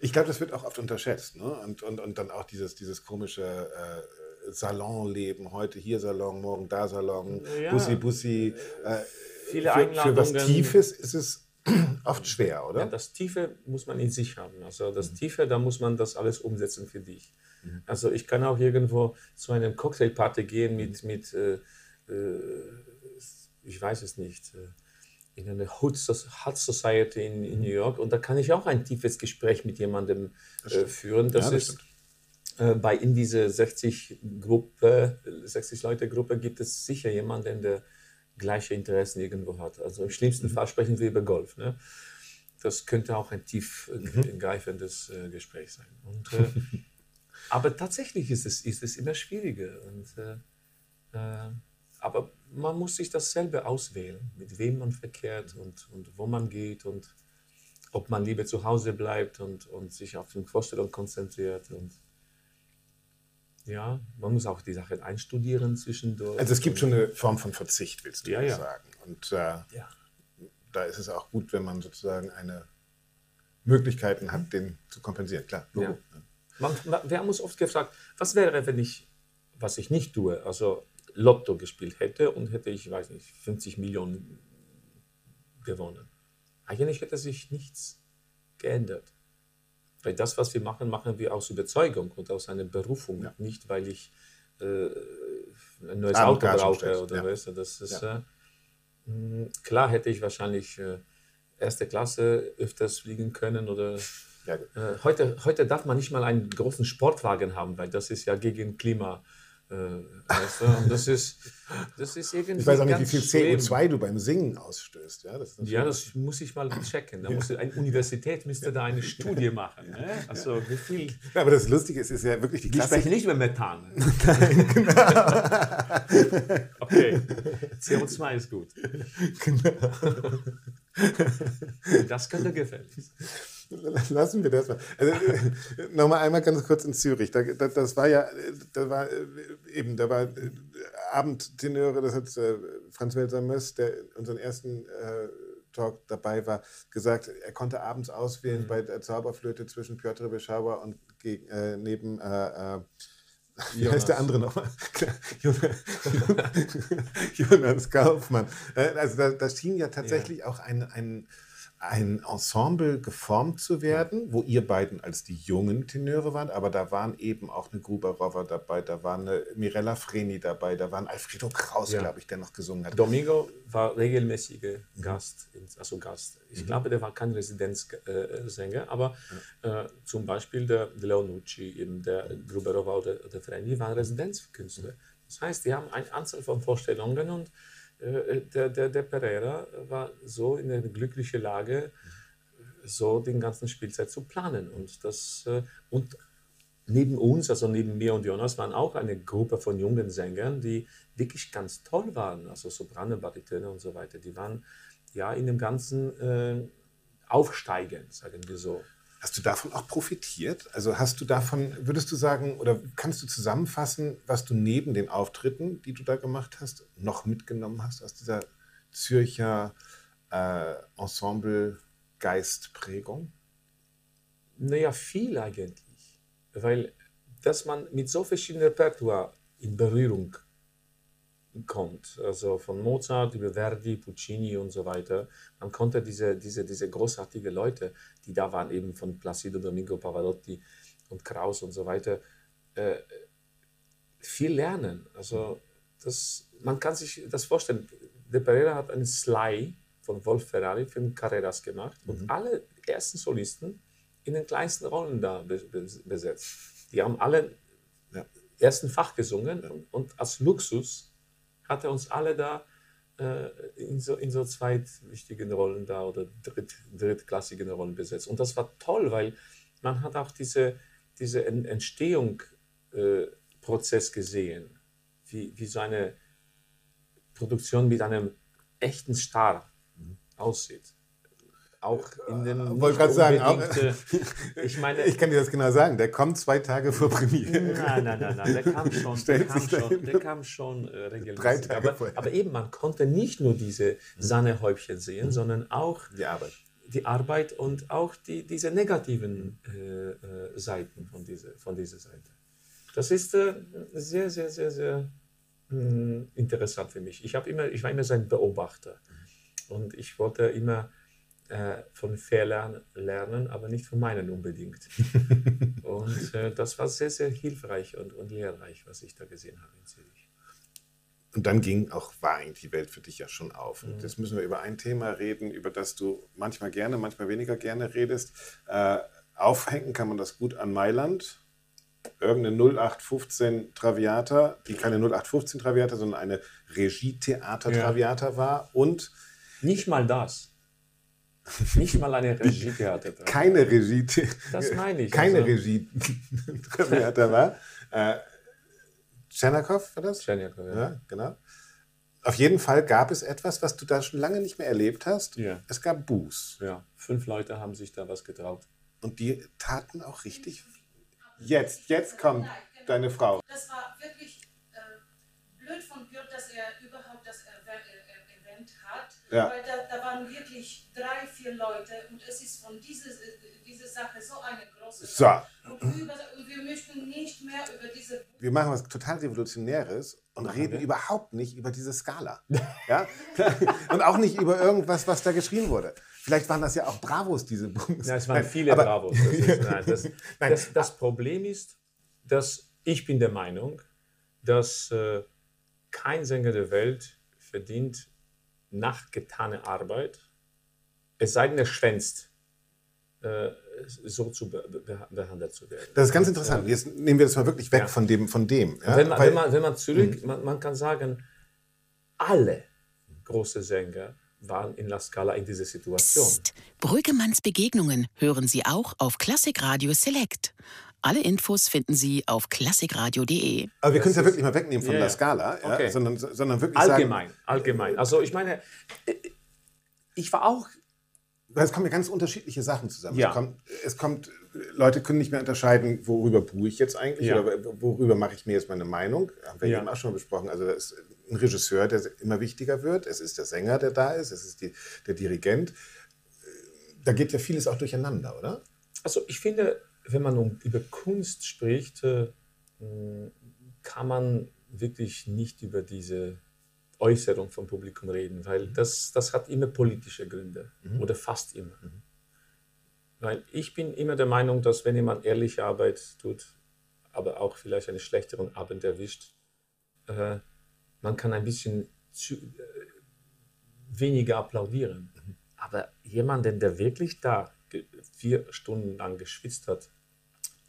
ich glaube, das wird auch oft unterschätzt. Ne? Und, und, und dann auch dieses, dieses komische äh, Salonleben, heute hier Salon, morgen da Salon, ja. Bussi Bussi. Äh, Viele für, Einladungen. Für was Tiefes ist es oft schwer, oder? Ja, das Tiefe muss man in sich haben. Also das mhm. Tiefe, da muss man das alles umsetzen für dich. Mhm. Also ich kann auch irgendwo zu einem Cocktailparty gehen mit, mhm. mit äh, äh, ich weiß es nicht, äh, in eine Hood Society in, in, New York und da kann ich auch ein tiefes Gespräch mit jemandem äh, führen. Das, ja, das ist. Äh, bei in diese 60 Gruppe, 60 Leute Gruppe gibt es sicher jemanden, der gleiche Interessen irgendwo hat. Also im schlimmsten mhm. Fall sprechen wir über Golf. Ne? Das könnte auch ein tiefgreifendes äh, Gespräch sein. Und, äh, aber tatsächlich ist es, ist es immer schwieriger. Und, äh, äh, aber man muss sich dasselbe auswählen, mit wem man verkehrt und, und wo man geht und ob man lieber zu Hause bleibt und, und sich auf die Vorstellung konzentriert. Und, ja, man muss auch die Sache einstudieren zwischendurch. Also es gibt schon eine Form von Verzicht, willst du ja, ja. sagen. Und äh, ja. da ist es auch gut, wenn man sozusagen eine Möglichkeiten hat, den zu kompensieren. Klar, Logo. Ja. Man, wir haben uns oft gefragt, was wäre, wenn ich, was ich nicht tue, also Lotto gespielt hätte und hätte ich, weiß nicht, 50 Millionen gewonnen. Eigentlich hätte sich nichts geändert. Weil das, was wir machen, machen wir aus Überzeugung und aus einer Berufung, ja. nicht weil ich äh, ein neues Auto brauche oder ja. weißt du, das ist ja. äh, klar hätte ich wahrscheinlich äh, erste Klasse öfters fliegen können oder äh, heute, heute darf man nicht mal einen großen Sportwagen haben, weil das ist ja gegen Klima weißt du? Und das ist, das ist irgendwie. Ich weiß auch nicht, wie viel CO2 du beim Singen ausstößt. Ja, das, ja, das muss ich mal checken. Da muss, eine Universität müsste da eine Studie machen. Ne? Also, wie viel. Ja, aber das Lustige ist, ist ja wirklich die Klasse. Wir sprechen nicht über Methan. Nein, genau. okay, CO2 ist gut. Genau. Das könnte gefällig sein. Lassen wir das mal. Also, Nochmal einmal ganz kurz in Zürich. Da, da, das war ja, da war äh, eben, da war äh, Abendtenöre, das hat äh, Franz Welser Möss, der unseren ersten äh, Talk dabei war, gesagt, er konnte abends auswählen mhm. bei der Zauberflöte zwischen Piotr Beschauer und gegen, äh, neben äh, wie Jonas. heißt der andere nochmal? Jonas Kaufmann. Also da, da schien ja tatsächlich ja. auch ein, ein ein Ensemble geformt zu werden, wo ihr beiden als die jungen Tenöre waren, aber da waren eben auch eine Gruberowa dabei, da war eine Mirella Freni dabei, da war ein Alfredo Kraus, ja. glaube ich, der noch gesungen hat. Domingo war regelmäßiger Gast, also Gast. Ich mhm. glaube, der war kein Residenzsänger, aber ja. äh, zum Beispiel der Leonucci, eben der Gruberowa oder der Freni waren Residenzkünstler. Das heißt, die haben eine Anzahl von Vorstellungen und äh, der, der, der Pereira war so in eine glückliche Lage, so den ganzen Spielzeit zu planen. Und, das, äh, und neben uns, also neben mir und Jonas, waren auch eine Gruppe von jungen Sängern, die wirklich ganz toll waren, also Soprane, Baritöne und so weiter. Die waren ja in dem ganzen äh, Aufsteigen, sagen wir so. Hast du davon auch profitiert? Also hast du davon, würdest du sagen, oder kannst du zusammenfassen, was du neben den Auftritten, die du da gemacht hast, noch mitgenommen hast aus dieser Zürcher äh, Ensemble-Geistprägung? Naja, viel eigentlich weil dass man mit so verschiedenen Repertoire in Berührung kommt, also von Mozart über Verdi, Puccini und so weiter, man konnte diese, diese, diese großartigen Leute, die da waren, eben von Placido Domingo Pavarotti und Kraus und so weiter, äh, viel lernen. Also das, man kann sich das vorstellen. De Pereira hat einen Sly von Wolf Ferrari für den Carreras gemacht und mhm. alle ersten Solisten in den kleinsten Rollen da besetzt. Die haben alle ersten Fach gesungen und, und, als Luxus hat er uns alle da äh, in, so, in so zweitwichtigen Rollen da oder dritt, drittklassigen Rollen besetzt. Und das war toll, weil man hat auch diese, diese Entstehungsprozess äh, gesehen, wie, wie so eine Produktion mit einem echten Star mhm. aussieht auch in den. Wollte gerade sagen, auch, ich meine. Ich kann dir das genau sagen, der kommt zwei Tage vor Premiere. Nein, nein, nein, nein, der kam schon, der kam schon, der kam schon äh, regelmäßig. Drei Tage aber, aber, eben, man konnte nicht nur diese Sahnehäubchen sehen, mhm. sondern auch die Arbeit. Die Arbeit und auch die, diese negativen äh, äh, Seiten von dieser, von dieser Seite. Das ist äh, sehr, sehr, sehr, sehr mh, interessant für mich. Ich, immer, ich war immer sein Beobachter. Und ich wollte immer äh, von Fehlern lernen, aber nicht von meinen unbedingt. und äh, das war sehr, sehr hilfreich und, und lehrreich, was ich da gesehen habe in Zürich. Und dann ging auch, war eigentlich die Welt für dich ja schon auf. Und mhm. jetzt müssen wir über ein Thema reden, über das du manchmal gerne, manchmal weniger gerne redest. Äh, aufhängen kann man das gut an Mailand. Irgendeine 0815 Traviata, die keine 0815 Traviata, sondern eine Regietheater-Traviata ja. war. Und nicht mal das. Nicht mal eine Regietheater. Keine Regie. Das meine ich. Keine also. Regie Theater war. Äh, war das? Tschernakov, ja. ja. Genau. Auf jeden Fall gab es etwas, was du da schon lange nicht mehr erlebt hast. Ja. Es gab Buß. Ja, fünf Leute haben sich da was getraut. Und die taten auch richtig. Jetzt, jetzt kommt deine Frau. Das war wirklich äh, blöd von Björn, dass er hat. Ja. Weil da, da waren wirklich drei, vier Leute und es ist von dieser, dieser Sache so eine große so. Und, über, und, wir möchten nicht mehr über diese... Wir machen was total Revolutionäres und machen reden wir? überhaupt nicht über diese Skala. ja? und auch nicht über irgendwas, was da geschrien wurde. Vielleicht waren das ja auch Bravos, diese Bums. Ja, es waren viele Aber, Bravos. Das, ist, nein, das, nein. Das, das, Problem ist, dass ich bin der Meinung, dass äh, kein Sänger der Welt verdient nachgetane Arbeit, es sei denn, er schwänzt, äh, so zu be be behandelt zu werden. Das ist ganz interessant. Jetzt nehmen wir das mal wirklich weg ja. von dem. Von dem ja? wenn, man, wenn, man, wenn man zurück, mhm. man, man kann sagen, alle große Sänger waren in La Scala in dieser Situation. Psst. Brüggemanns Begegnungen hören Sie auch auf Klassik Radio Select. Alle Infos finden Sie auf klassikradio.de. Aber wir können es ja wirklich mal wegnehmen von yeah. der Skala, ja, okay. sondern, sondern wirklich allgemein, sagen, allgemein. Also ich meine, äh, ich war auch. Es kommen ja ganz unterschiedliche Sachen zusammen. Ja. Es, kommt, es kommt, Leute können nicht mehr unterscheiden, worüber buhe ich jetzt eigentlich ja. oder worüber mache ich mir jetzt meine Meinung. Haben wir ja. eben auch schon besprochen. Also das ist ein Regisseur, der immer wichtiger wird. Es ist der Sänger, der da ist. Es ist die, der Dirigent. Da geht ja vieles auch durcheinander, oder? Also ich finde, wenn man um, über Kunst spricht, äh, kann man wirklich nicht über diese Äußerung vom Publikum reden, weil mhm. das, das hat immer politische Gründe mhm. oder fast immer. Mhm. Weil ich bin immer der Meinung, dass wenn jemand ehrliche Arbeit tut, aber auch vielleicht einen schlechteren Abend erwischt, äh, man kann ein bisschen zu, äh, weniger applaudieren. Mhm. Aber jemanden, der wirklich da vier Stunden lang geschwitzt hat,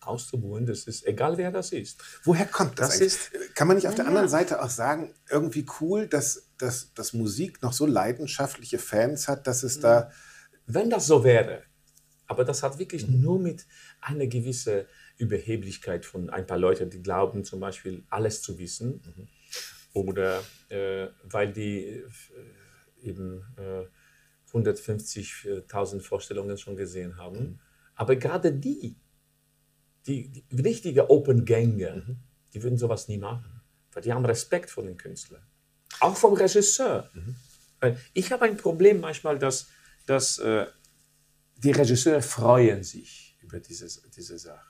auszubuhen. Das ist egal, wer das ist. Woher kommt das? das ist, Kann man nicht auf der ja. anderen Seite auch sagen, irgendwie cool, dass, dass, dass Musik noch so leidenschaftliche Fans hat, dass es da. Wenn das so wäre, aber das hat wirklich mhm. nur mit einer gewissen Überheblichkeit von ein paar Leuten, die glauben zum Beispiel alles zu wissen. Mhm. Oder äh, weil die äh, eben äh, 150.000 Vorstellungen schon gesehen haben. Mhm. Aber gerade die, die, die richtige Open Gänger, mhm. die würden sowas nie machen. Weil die haben Respekt vor den Künstlern. Auch vom Regisseur. Mhm. Ich habe ein Problem manchmal, dass, dass äh, die Regisseure freuen sich über diese, diese Sache.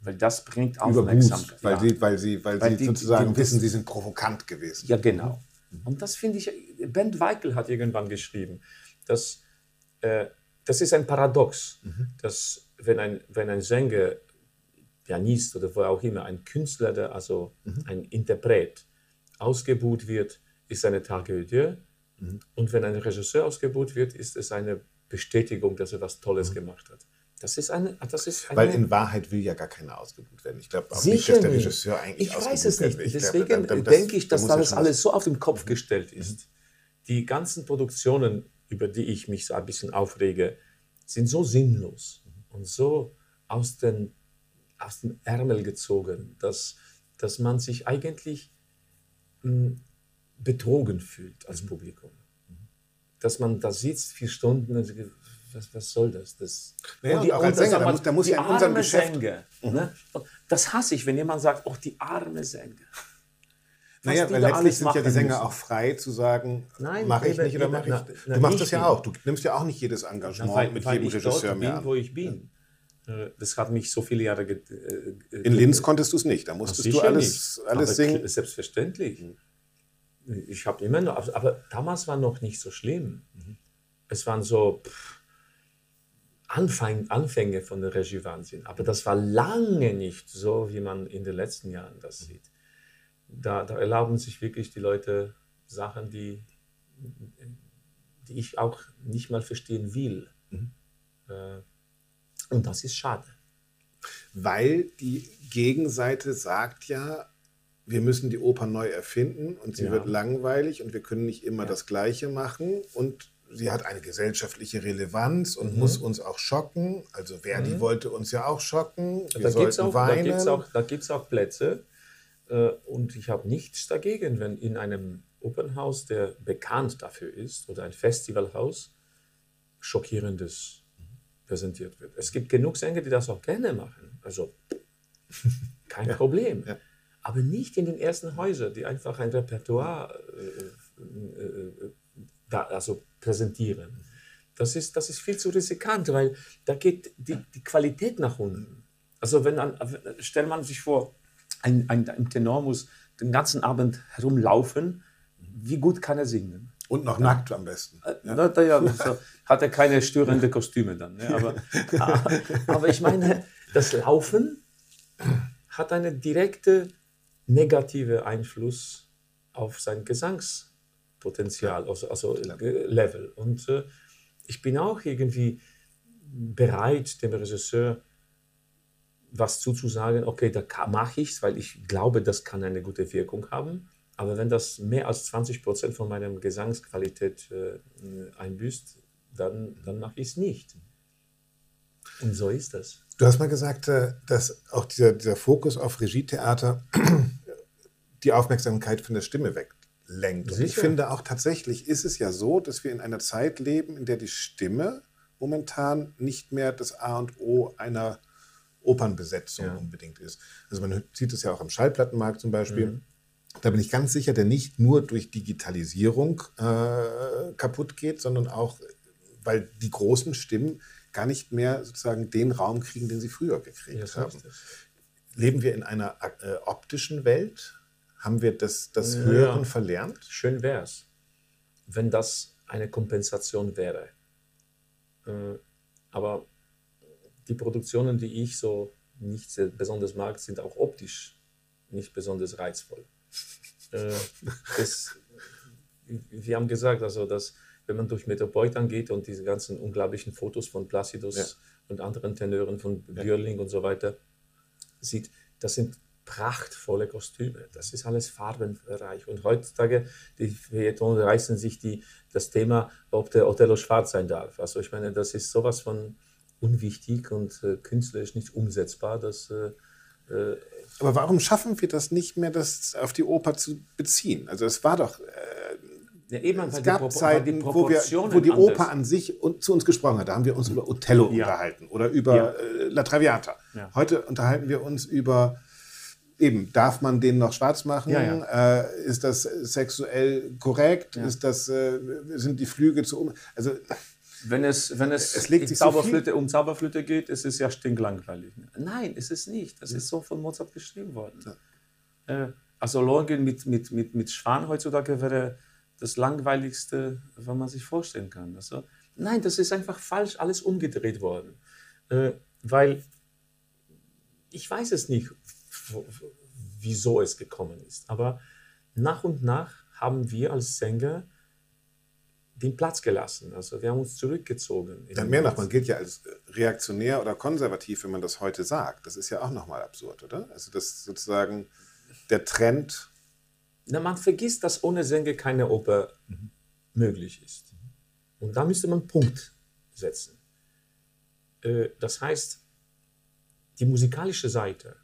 Weil das bringt Aufmerksamkeit. weil, ja. sie, weil sie, weil, weil sie die, sozusagen die, wissen, sie sind provokant gewesen. Ja, genau. Und das finde ich, Ben Weikel hat irgendwann geschrieben, dass äh, das ist ein Paradox, mhm. dass wenn ein, wenn ein Sänger, Pianist oder wo auch immer, ein Künstler, der, also mhm. ein Interpret, ausgebucht wird, ist eine Tragödie. Mhm. Und wenn ein Regisseur ausgebucht wird, ist es eine Bestätigung, dass er was Tolles mhm. gemacht hat. Das ist eine, das ist eine Weil in Wahrheit will ja gar keiner ausgebucht werden. Ich glaube auch nicht, dass der Regisseur eigentlich Ich weiß es nicht. Deswegen glaube, denke ich, dass da das alles so auf den Kopf mhm. gestellt ist. Die ganzen Produktionen, über die ich mich so ein bisschen aufrege, sind so sinnlos und so aus den, aus den Ärmel gezogen, dass, dass man sich eigentlich mh, hm, betrogen fühlt als mhm. Publikum. Dass man da sitzt vier Stunden und was, was soll das? das naja, und die, und als Sänger, da muss, da muss ja in unserem Geschäft... Sänger, mhm. ne? Das hasse ich, wenn jemand sagt, oh, die arme Sänger. naja, weil letztlich sind ja die Sänger müssen. auch frei zu sagen, mache ich nicht oder mache ich. Na, du machst das ja auch. Du nimmst ja auch nicht jedes Engagement na, weil, mit jedem Regisseur mehr bin, an. wo ich bin. Ja. Das hat mich so viele Jahre. Äh, In Linz konntest du es nicht. Da musstest du alles, alles singen. Selbstverständlich. Ich habe immer noch, aber damals war noch nicht so schlimm. Mhm. Es waren so. Pff, Anfang, Anfänge von der Regie Wahnsinn. Aber das war lange nicht so, wie man in den letzten Jahren das sieht. Da, da erlauben sich wirklich die Leute Sachen, die, die ich auch nicht mal verstehen will. Mhm. Äh, und das ist schade. Weil die Gegenseite sagt ja, wir müssen die Oper neu erfinden und sie ja. wird langweilig und wir können nicht immer ja. das Gleiche machen. Und sie hat eine gesellschaftliche Relevanz und mhm. muss uns auch schocken. Also Verdi mhm. wollte uns ja auch schocken. Wir da sollten auch, weinen. Da gibt es auch, auch, Plätze. Äh, und ich habe nichts dagegen, wenn in einem Opernhaus, der bekannt dafür ist, oder ein Festivalhaus, Schockierendes präsentiert wird. Es gibt genug Sänger, die das auch gerne machen. Also kein ja. Problem. Ja. Aber nicht in den ersten Häusern, die einfach ein Repertoire äh, äh, äh da, also präsentieren. Das ist, das ist viel zu riskant, weil da geht die, die Qualität nach unten. Also wenn dann, stellt man sich vor, ein, ein, ein Tenor muss den ganzen Abend herumlaufen, wie gut kann er singen? Und noch nackt am besten. Äh, ja? Na, ja, so hat er keine störenden Kostüme dann. Ne? Aber, aber ich meine, das Laufen hat einen direkten negativen Einfluss auf sein Gesangs. Potenzial, also, also Level. Und äh, ich bin auch irgendwie bereit, dem Regisseur was zuzusagen, okay, da mache ich es, weil ich glaube, das kann eine gute Wirkung haben. Aber wenn das mehr als 20 Prozent von meiner Gesangsqualität äh, einbüßt, dann, dann mache ich es nicht. Und so ist das. Du hast mal gesagt, äh, dass auch dieser, dieser Fokus auf Regietheater die Aufmerksamkeit von der Stimme weckt lenkt. Und ich finde auch tatsächlich ist es ja so, dass wir in einer Zeit leben, in der die Stimme momentan nicht mehr das A und O einer Opernbesetzung ja. unbedingt ist. Also man sieht es ja auch am Schallplattenmarkt zum Beispiel. Mhm. Da bin ich ganz sicher, der nicht nur durch Digitalisierung äh, kaputt geht, sondern auch, weil die großen Stimmen gar nicht mehr sozusagen den Raum kriegen, den sie früher gekriegt ja, haben. Leben wir in einer äh, optischen Welt? Haben wir das, das ja, Hören verlernt? Schön wäre es, wenn das eine Kompensation wäre. Äh, aber die Produktionen, die ich so nicht besonders mag, sind auch optisch nicht besonders reizvoll. Äh, das, wir haben gesagt, also dass wenn man durch Metropolitan geht und diese ganzen unglaublichen Fotos von Placidus ja. und anderen Tenören von Björling ja. und so weiter sieht, das sind prachtvolle Kostüme. Das ist alles farbenreich. Und heutzutage, die Feuilleton reißen sich die, das Thema, ob der Othello schwarz sein darf. Also ich meine, das ist sowas von unwichtig und äh, künstlerisch nicht umsetzbar. Dass, äh, äh, Aber warum schaffen wir das nicht mehr, das auf die Oper zu beziehen? Also es war doch... Äh, ja, eben, es gab Zeiten, wo, wir, wo die Oper an sich und, zu uns gesprochen hat. Da haben wir uns über Othello ja. unterhalten oder über ja. äh, La Traviata. Heute unterhalten wir uns über eben, darf man den noch schwarz machen? Ja, ja. Äh, ist das sexuell korrekt? Ja. Ist das, äh, sind die Flüge zu um? Also, wenn es, wenn es, es legt Zauberflöte, so um Zauberflöte geht, ist es ja stinklangweilig. Nein, ist es nicht. Das ist so von Mozart geschrieben worden. Äh, also Lohengrin mit, mit, mit, mit Schwan heutzutage wäre das langweiligste, was man sich vorstellen kann. Also, nein, das ist einfach falsch alles umgedreht worden. Äh, weil ich weiß es nicht, wieso es gekommen ist. Aber nach und nach haben wir als Sänger den Platz gelassen. Also wir haben uns zurückgezogen. Dann mehr noch, man gilt ja als reaktionär oder konservativ, wenn man das heute sagt. Das ist ja auch nochmal absurd, oder? Also das sozusagen der Trend. Na, man vergisst, dass ohne Sänger keine Oper mhm. möglich ist. Und da müsste man einen Punkt setzen. Äh, das heißt, die musikalische Seite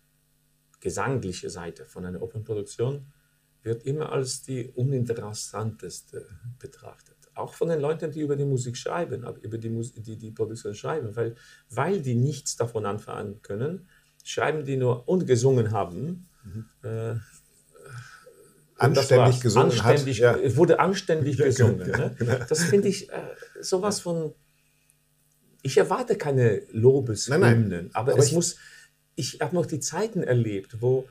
gesangliche Seite von einer Opernproduktion wird immer als die uninteressanteste betrachtet. Auch von den Leuten, die über die Musik schreiben, über die, Musik, die, die Produktion schreiben, weil, weil die nichts davon anfangen können, schreiben die nur und gesungen haben. Mhm. Äh, anständig gesungen anständig, hat. Ja. wurde anständig gesungen. Ne? Genau. Das finde ich äh, sowas von. Ich erwarte keine Lobeshymnen, aber, aber, es muss ich habe noch die Zeiten erlebt, wo,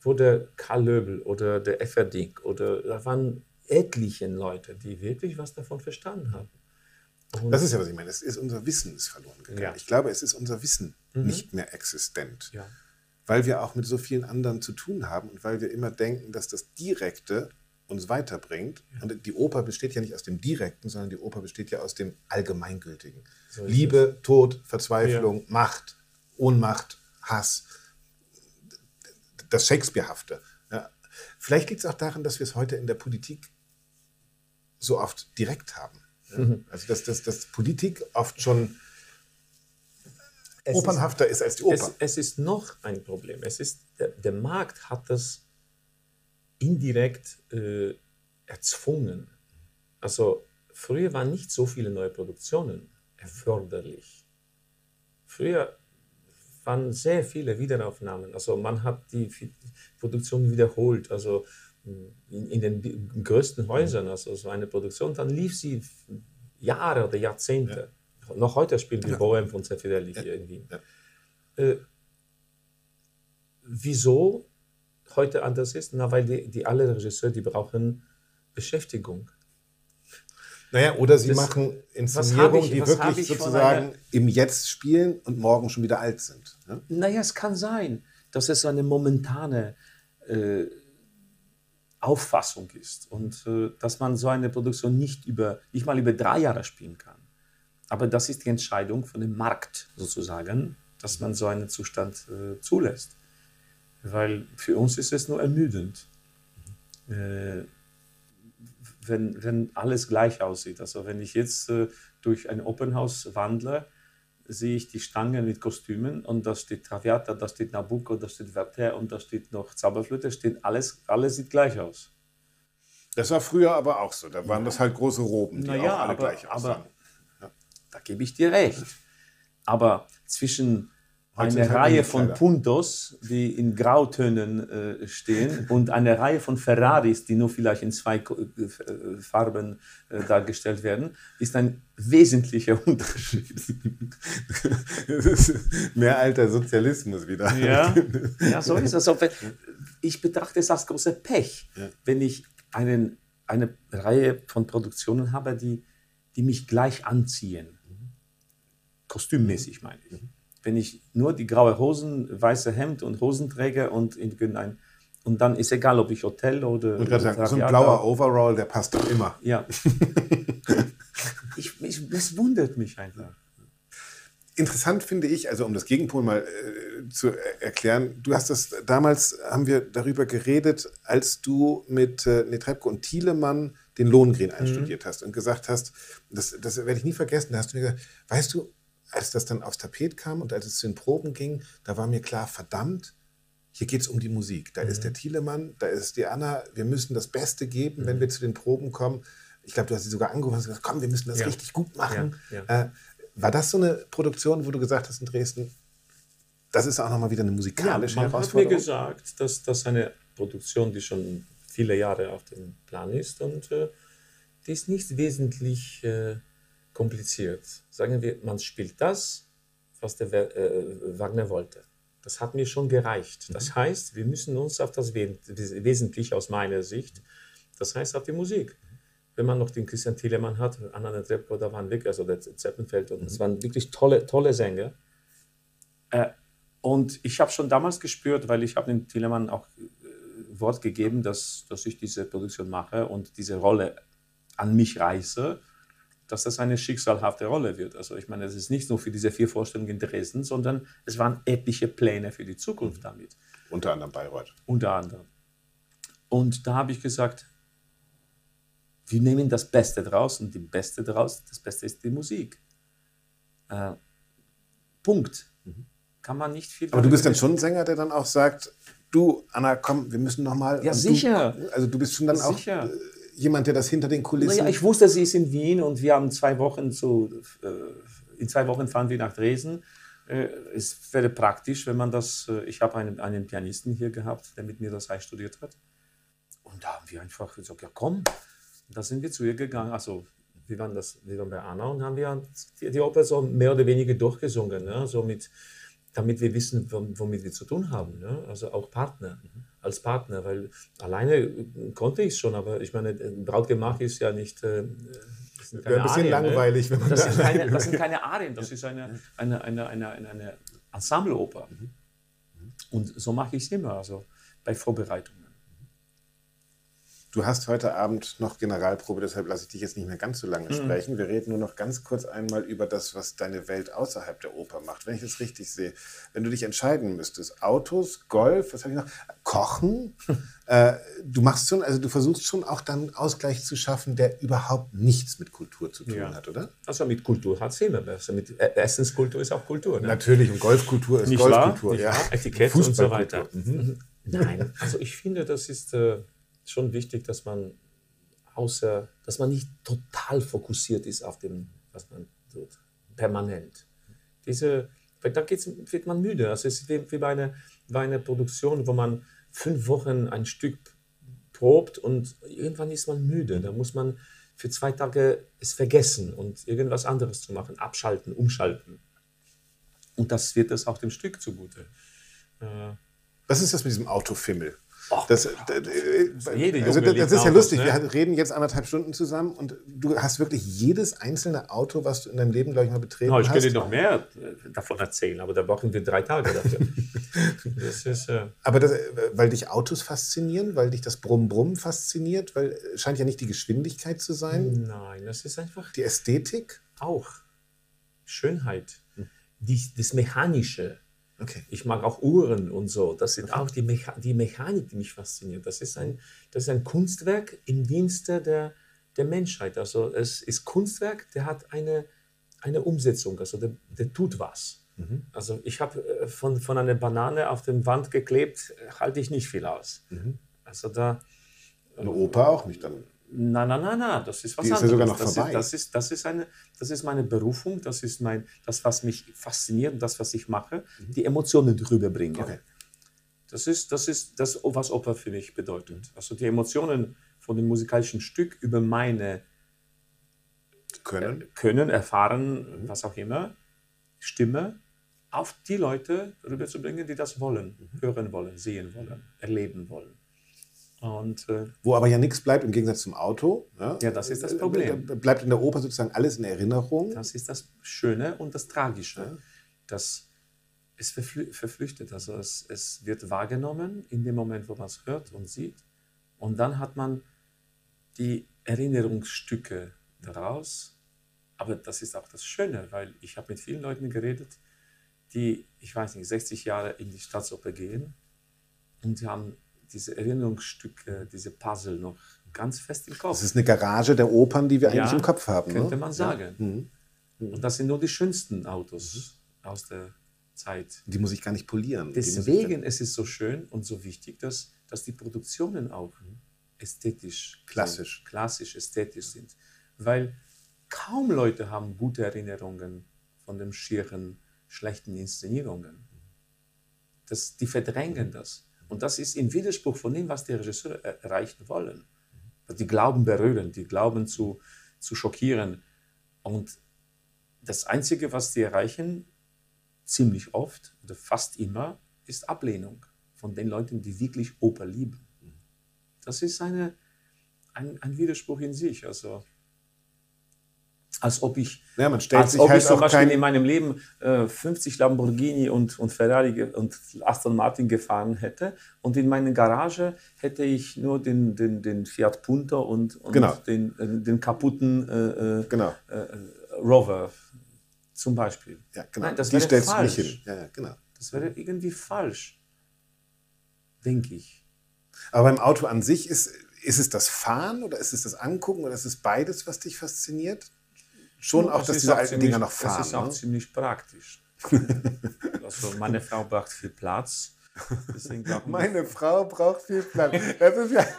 wo der Karl Löbel oder der Efferding oder da waren etliche Leute, die wirklich was davon verstanden haben. Und das ist ja, was ich meine. Es ist unser Wissen ist verloren gegangen. Ja. Ich glaube, es ist unser Wissen mhm. nicht mehr existent. Ja. Weil wir auch mit so vielen anderen zu tun haben und weil wir immer denken, dass das Direkte uns weiterbringt. Ja. Und die Oper besteht ja nicht aus dem Direkten, sondern die Oper besteht ja aus dem Allgemeingültigen. So Liebe, es. Tod, Verzweiflung, Macht, Ohnmacht, Hass, das Shakespearehafte. Vielleicht liegt es auch daran, dass wir es heute in der Politik so oft direkt haben. Mhm. Also dass, dass, dass Politik oft schon es opernhafter ist, ist, als die Oper. Es, es, ist noch ein Problem. Es ist, der, der Markt hat das indirekt äh, erzwungen. Also früher waren nicht so viele neue Produktionen erforderlich. Früher waren sehr viele Wiederaufnahmen. Also man hat die Produktion wiederholt, also in, in den größten Häusern, also so eine Produktion, dann lief sie Jahre oder Jahrzehnte. Ja. Noch heute spielen wir ja. Bohem von Zeffirelli hier in Wien. Äh, wieso heute anders ist? Na, weil die, die alle Regisseure, die brauchen Beschäftigung. Naja, oder sie das, machen Inszenierungen, ich, die wirklich sozusagen im Jetzt spielen und morgen schon wieder alt sind. Ne? Naja, es kann sein, dass es eine momentane äh, Auffassung ist und äh, dass man so eine Produktion nicht, über, nicht mal über drei Jahre spielen kann. Aber das ist die Entscheidung von dem Markt sozusagen, dass man so einen Zustand äh, zulässt. Weil für uns ist es nur ermüdend. Äh, wenn, wenn alles gleich aussieht. Also wenn ich jetzt äh, durch ein Opernhaus wandle, sehe ich die Stangen mit Kostümen und da steht Traviata, da steht Nabucco, da steht Werther und da steht noch Zauberflöte, steht alles, alles sieht gleich aus. Das war früher aber auch so. Da waren das halt große Roben, die naja, auch alle aber, gleich aussahen. Aber, ja. Da gebe ich dir recht. Aber zwischen eine Reihe von Puntos, die in Grautönen äh, stehen und eine Reihe von Ferraris, die nur vielleicht in zwei äh, Farben äh, dargestellt werden, ist ein wesentlicher Unterschied. mehr alter Sozialismus wieder. Ja, ja so ist es. Ich betrachte es als große Pech, ja. wenn ich einen, eine Reihe von Produktionen habe, die, die mich gleich anziehen. Kostümmäßig meine ich wenn ich nur die graue Hosen, weiße Hemd und Hosenträger und in ein und dann ist egal, ob ich Hotel oder. Ich sagen, so ein blauer Overall, der passt doch immer. Ja. ich, ich, das wundert mich einfach. Interessant finde ich, also um das Gegenpol mal äh, zu erklären, du hast das damals, haben wir darüber geredet, als du mit äh, Netrebko und Thielemann den Lohengrin einstudiert mhm. hast und gesagt hast, das, das werde ich nie vergessen, da hast du mir gesagt, weißt du, als das dann aufs Tapet kam und als es zu den Proben ging, da war mir klar, verdammt, hier geht es um die Musik. Da mhm. ist der Thielemann, da ist die Anna. Wir müssen das Beste geben, mhm. wenn wir zu den Proben kommen. Ich glaube, du hast sie sogar angerufen und gesagt, komm, wir müssen das ja. richtig gut machen. Ja, ja. Äh, war das so eine Produktion, wo du gesagt hast in Dresden, das ist auch nochmal wieder eine musikalische ja, man Herausforderung? Man hat mir gesagt, dass das eine Produktion, die schon viele Jahre auf dem Plan ist und äh, die ist nicht wesentlich äh, kompliziert. Sagen wir, man spielt das, was der äh, Wagner wollte. Das hat mir schon gereicht. Das mhm. heißt, wir müssen uns auf das Wesentliche aus meiner Sicht, das heißt auf die Musik. Wenn man noch den Christian Thielemann hat, Anna Netrebko, da waren wirklich, also der Zeppenfeld, und es mhm. waren wirklich tolle, tolle Sänger. Äh, und ich habe schon damals gespürt, weil ich habe dem Thielemann auch äh, Wort gegeben, dass, dass ich diese Produktion mache und diese Rolle an mich reiße dass das eine schicksalhafte Rolle wird. Also ich meine, es ist nicht nur für diese vier Vorstellungen in Dresden, sondern es waren etliche Pläne für die Zukunft damit. Unter anderem Bayreuth. Unter anderem. Und da habe ich gesagt, wir nehmen das Beste draus und die Beste draus, das Beste ist die Musik. Äh, Punkt. Mhm. Kann man nicht viel. Aber du bist dann schon ein Sänger, der dann auch sagt, du, Anna, komm, wir müssen noch mal. Ja, sicher. Du, also du bist schon dann sicher. auch jemand, der das hinter den Kulissen. Naja, ich wusste, sie ist in Wien und wir haben zwei Wochen zu, äh, in zwei Wochen fahren wir nach Dresden. Äh, es wäre praktisch, wenn man das, äh, ich habe einen, einen Pianisten hier gehabt, der mit mir das studiert hat. Und da haben wir einfach gesagt, ja komm, da sind wir zu ihr gegangen. Also wir waren, das, wir waren bei Anna und haben wir die, die Oper so mehr oder weniger durchgesungen, ne? so mit, damit wir wissen, womit wir zu tun haben. Ne? Also auch Partner. Mhm als Partner, weil alleine konnte ich es schon, aber ich meine, ein Brautgemach ist ja nicht. Äh, Wäre ein bisschen Arien, ne? langweilig, ne? wenn man das, da sind keine, das sind keine Arien, das ist eine, eine, eine, eine, eine, eine Ensembleoper. Mhm. Und so mache ich es immer, also bei Vorbereitungen. Du hast heute Abend noch Generalprobe, deshalb lasse ich dich jetzt nicht mehr ganz so lange mhm. sprechen. Wir reden nur noch ganz kurz einmal über das, was deine Welt außerhalb der Oper macht. Wenn ich das richtig sehe, wenn du dich entscheiden müsstest, Autos, Golf, was habe ich noch? Kochen. äh, du machst schon, also du versuchst schon auch dann Ausgleich zu schaffen, der überhaupt nichts mit Kultur zu tun ja. hat, oder? Also mit Kultur hat es immer besser. Mit äh, Essenskultur ist auch Kultur. Ne? Natürlich, und Golfkultur ist nicht Golfkultur. Wahr? Ja. Etikett und so weiter. Mhm. Nein, also ich finde, das ist. Äh, schon wichtig, dass man außer, dass man nicht total fokussiert ist auf dem, was man tut, permanent. Diese, da geht's, wird man müde. Also es ist wie, wie bei, einer, bei einer Produktion, wo man fünf Wochen ein Stück probt und irgendwann ist man müde. Da muss man für zwei Tage es vergessen und irgendwas anderes zu machen, abschalten, umschalten. Und das wird es auch dem Stück zugute. Äh, was ist das mit diesem Autofimmel? Das, Jede also das, ist ja lustig. Ne? Wir reden jetzt anderthalb Stunden zusammen und du hast wirklich jedes einzelne Auto, was du in deinem Leben, glaube ich, mal betreten no, ich hast. Ich könnte noch mehr äh, davon erzählen, aber da brauchen wir drei Tage dafür. das ist, äh aber das, weil dich Autos faszinieren, weil dich das Brumm-Brumm fasziniert, weil äh, scheint ja nicht die Geschwindigkeit zu sein. Nein, das ist einfach. Die Ästhetik? Auch. Schönheit. Die, das Mechanische Okay. Ich mag auch Uhren und so. Das sind okay. auch die, Mecha die Mechanik, die mich fasziniert. Das ist ein, das ist ein Kunstwerk im Dienste der, der Menschheit. Also es ist Kunstwerk, der hat eine, eine Umsetzung, also der, der tut was. Mhm. Also ich habe äh, von, von einer Banane auf der Wand geklebt, halte ich nicht viel aus. Mhm. Also da... Eine Oper auch nicht dann? Nein, nein, nein, nein, das ist was Die anderes. Ist ja sogar noch das, vorbei. Ist, das, ist, das, ist eine, das ist meine Berufung, das ist mein, das, was mich fasziniert und das, was ich mache, mhm. die Emotionen drüber bringen. Okay. Das ist das, ist das, was Oper für mich bedeutet. Also die Emotionen von dem musikalischen Stück über meine Können, äh, können erfahren, mhm. was auch immer, Stimme, auf die Leute rüberzubringen, die das wollen, mhm. hören wollen, sehen wollen, erleben wollen. Und, äh, Wo aber ja nichts bleibt im Gegensatz zum Auto. Ja, ja das ist das Problem. Bleibt in der Oper sozusagen alles in Erinnerung. Das ist das Schöne und das Tragische. Ja. Das ist verflü verflüchtet. Also es, es wird wahrgenommen in dem Moment, wo man es hört und sieht. Und dann hat man die Erinnerungsstücke daraus. Aber das ist auch das Schöne, weil ich habe mit vielen Leuten geredet, die, ich weiß nicht, 60 Jahre in die Staatsoper gehen und sie haben diese Erinnerungsstücke, diese Puzzle noch ganz fest im Kopf. Das ist eine Garage der Opern, die wir eigentlich ja, im Kopf haben. Könnte ne? man sagen. Ja. Mhm. Mhm. Und das sind nur die schönsten Autos mhm. aus der Zeit. Die muss ich gar nicht polieren. Deswegen ist es so schön und so wichtig, dass, dass die Produktionen auch ästhetisch, klassisch, sind, klassisch ästhetisch sind. Weil kaum Leute haben gute Erinnerungen von den schieren, schlechten Inszenierungen. Das, die verdrängen das. Und das ist im Widerspruch von dem, was die Regisseure erreichen wollen. Die glauben berühren, die glauben zu, zu schockieren. Und das Einzige, was sie erreichen, ziemlich oft oder fast immer, ist Ablehnung von den Leuten, die wirklich Oper lieben. Das ist eine, ein, ein Widerspruch in sich. Also, als ob ich, ja, man stellt als sich ob halt ich zum Beispiel in meinem Leben äh, 50 Lamborghini und, und Ferrari und Aston Martin gefahren hätte und in meiner Garage hätte ich nur den, den, den Fiat Punto und, und genau. den, äh, den kaputten äh, äh genau. Äh, Rover zum Beispiel. Ja, genau. Nein, das Die wäre falsch. Hin. Ja, ja, genau. Das wäre irgendwie falsch, denke ich. Aber beim Auto an sich ist, ist es das Fahren oder ist es das Angucken oder ist es beides, was dich fasziniert? Schon auch, dass diese alten ziemlich, Dinger noch fahren. Das ist auch ne? ziemlich praktisch. also meine Frau braucht viel Platz. Meine Frau braucht viel Platz. Das ist ja,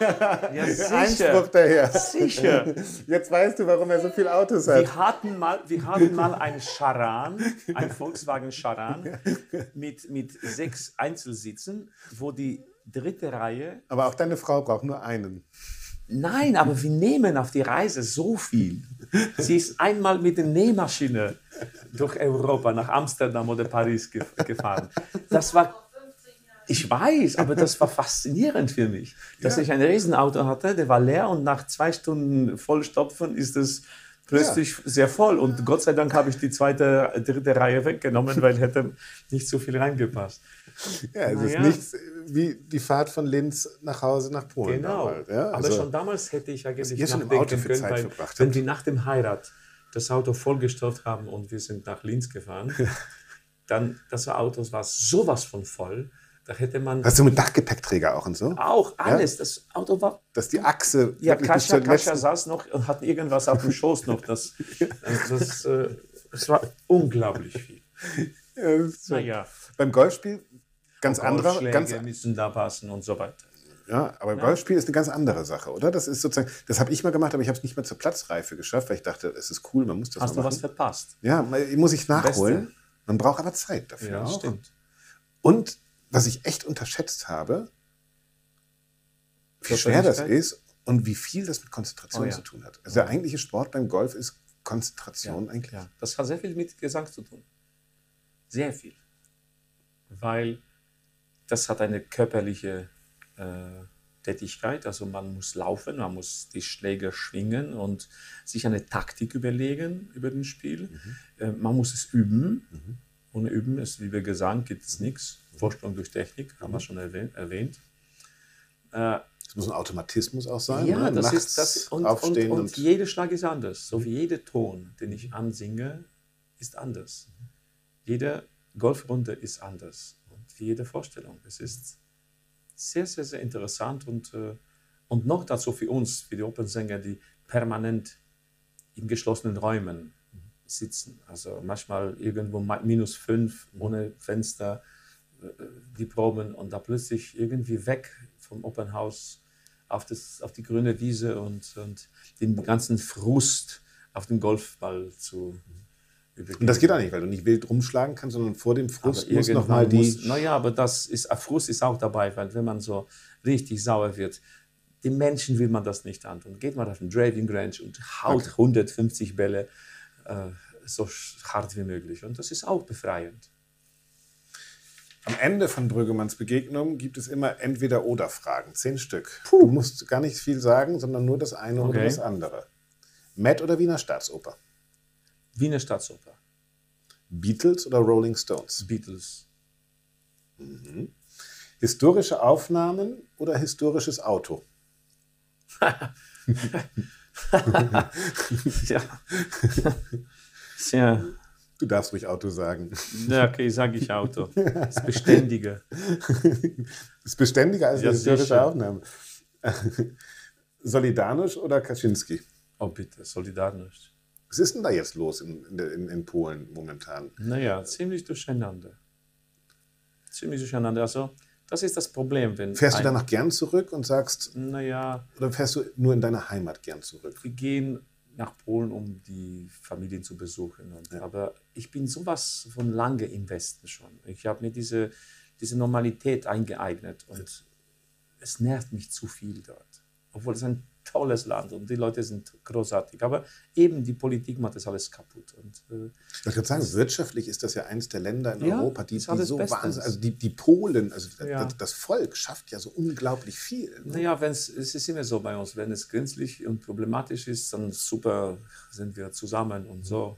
ja der Einspruch daher. Sicher. Jetzt weißt du, warum er so viele Autos hat. Wir hatten mal, wir hatten mal einen Charan, einen Volkswagen Charan mit, mit sechs Einzelsitzen, wo die dritte Reihe. Aber auch deine Frau braucht nur einen. Nein, aber wir nehmen auf die Reise so viel. Sie ist einmal mit der Nähmaschine durch Europa nach Amsterdam oder Paris gefahren. Das war ich weiß, aber das war faszinierend für mich, dass ja. ich ein Riesenauto hatte, der war leer und nach zwei Stunden Vollstopfen ist es plötzlich ja. sehr voll. Und Gott sei Dank habe ich die zweite, dritte Reihe weggenommen, weil hätte nicht so viel reingepasst. Ja, es ist nichts wie die Fahrt von Linz nach Hause nach Polen. Genau. Damals, ja? also, aber schon damals hätte ich eigentlich nachdenken können, weil, wenn wir nach dem Heirat das Auto vollgestopft haben und wir sind nach Linz gefahren, dann das Auto war sowas von voll, da hätte man. Hast du mit Dachgepäckträger auch und so? Auch, alles. Ja? Das Auto war. Dass die Achse. Ja, Kascha, Kascha saß noch und hat irgendwas auf dem Schoß noch. Das, das, äh, das war unglaublich viel. Ja, so. Naja. Beim Golfspiel ganz anderer. Ganz, müssen da passen und so weiter. Ja, aber ja. Golfspiel ist eine ganz andere Sache, oder? Das ist sozusagen, das habe ich mal gemacht, aber ich habe es nicht mehr zur Platzreife geschafft, weil ich dachte, es ist cool, man muss das Hast mal du was verpasst? Ja, muss ich nachholen. Man braucht aber Zeit dafür. Ja, auch. stimmt. Und was ich echt unterschätzt habe, wie schwer das ist und wie viel das mit Konzentration oh, ja. zu tun hat. Also der eigentliche Sport beim Golf ist Konzentration ja, eigentlich. Ja. Das hat sehr viel mit Gesang zu tun. Sehr viel. Weil das hat eine körperliche äh, Tätigkeit. Also man muss laufen, man muss die Schläge schwingen und sich eine Taktik überlegen über das Spiel. Mhm. Äh, man muss es üben. Mhm. Ohne Üben ist, wie wir Gesang, gibt es nichts. Vorsprung durch Technik, haben wir schon erwähnt. Äh, es muss ein Automatismus auch sein. Ja, ne? das Nachts ist das. Und, aufstehen und, und, und jeder Schlag ist anders. So wie jeder Ton, den ich ansinge, ist anders. Jede Golfrunde ist anders. Und jede Vorstellung. Es ist sehr, sehr, sehr interessant und, äh, und noch dazu für uns, für die Opernsänger, die permanent in geschlossenen Räumen sitzen. Also manchmal irgendwo minus fünf, ohne Fenster, die Proben und da plötzlich irgendwie weg vom Open House auf, das, auf die grüne Wiese und, und den ganzen Frust auf den Golfball zu übergeben. Und das geht auch nicht, weil du nicht wild rumschlagen kannst, sondern vor dem Frust muss nochmal die... naja, aber das ist, Frust ist auch dabei, weil wenn man so richtig sauer wird, den Menschen will man das nicht antun. Geht man auf den Driving Range und haut okay. 150 Bälle äh, so hart wie möglich. Und das ist auch befreiend. Am Ende von Brüggemanns Begegnung gibt es immer Entweder-Oder-Fragen, zehn Stück. Puh. Du musst gar nicht viel sagen, sondern nur das eine okay. oder das andere. Met oder Wiener Staatsoper? Wiener Staatsoper. Beatles oder Rolling Stones? Beatles. Mhm. Historische Aufnahmen oder historisches Auto? ja. Tja. Du darfst ruhig Auto sagen. Ja, okay, sage ich Auto. Das ist beständiger. Das ist beständiger als ja, historische sicher. Aufnahme. Solidarność oder Kaczynski? Oh, bitte, Solidarność. Was ist denn da jetzt los in, in, in Polen momentan? Naja, ziemlich durcheinander. Ziemlich durcheinander. Also, das ist das Problem. Wenn Fährst du danach gern zurück und sagst, naja, oder fährst du nur in deine Heimat gern zurück? wir gehen nach Polen, um die Familien zu besuchen. Und, Aber ich bin sowas von lange im Westen schon. Ich habe mir diese, diese Normalität eingeeignet und es nervt mich zu viel dort. Obwohl es ein tolles Land und die Leute sind großartig. Aber eben die Politik macht das alles kaputt. Und, äh, Ich gerade sagen, wirtschaftlich ist das ja eines der Länder in Ja, Europa, die, die so wahnsinnig, also die, die Polen, also Ja. das, das Volk schafft ja so unglaublich viel. ne? Naja, wenn's, es ist immer so bei uns, wenn es grenzlich und problematisch ist, dann super sind wir zusammen und so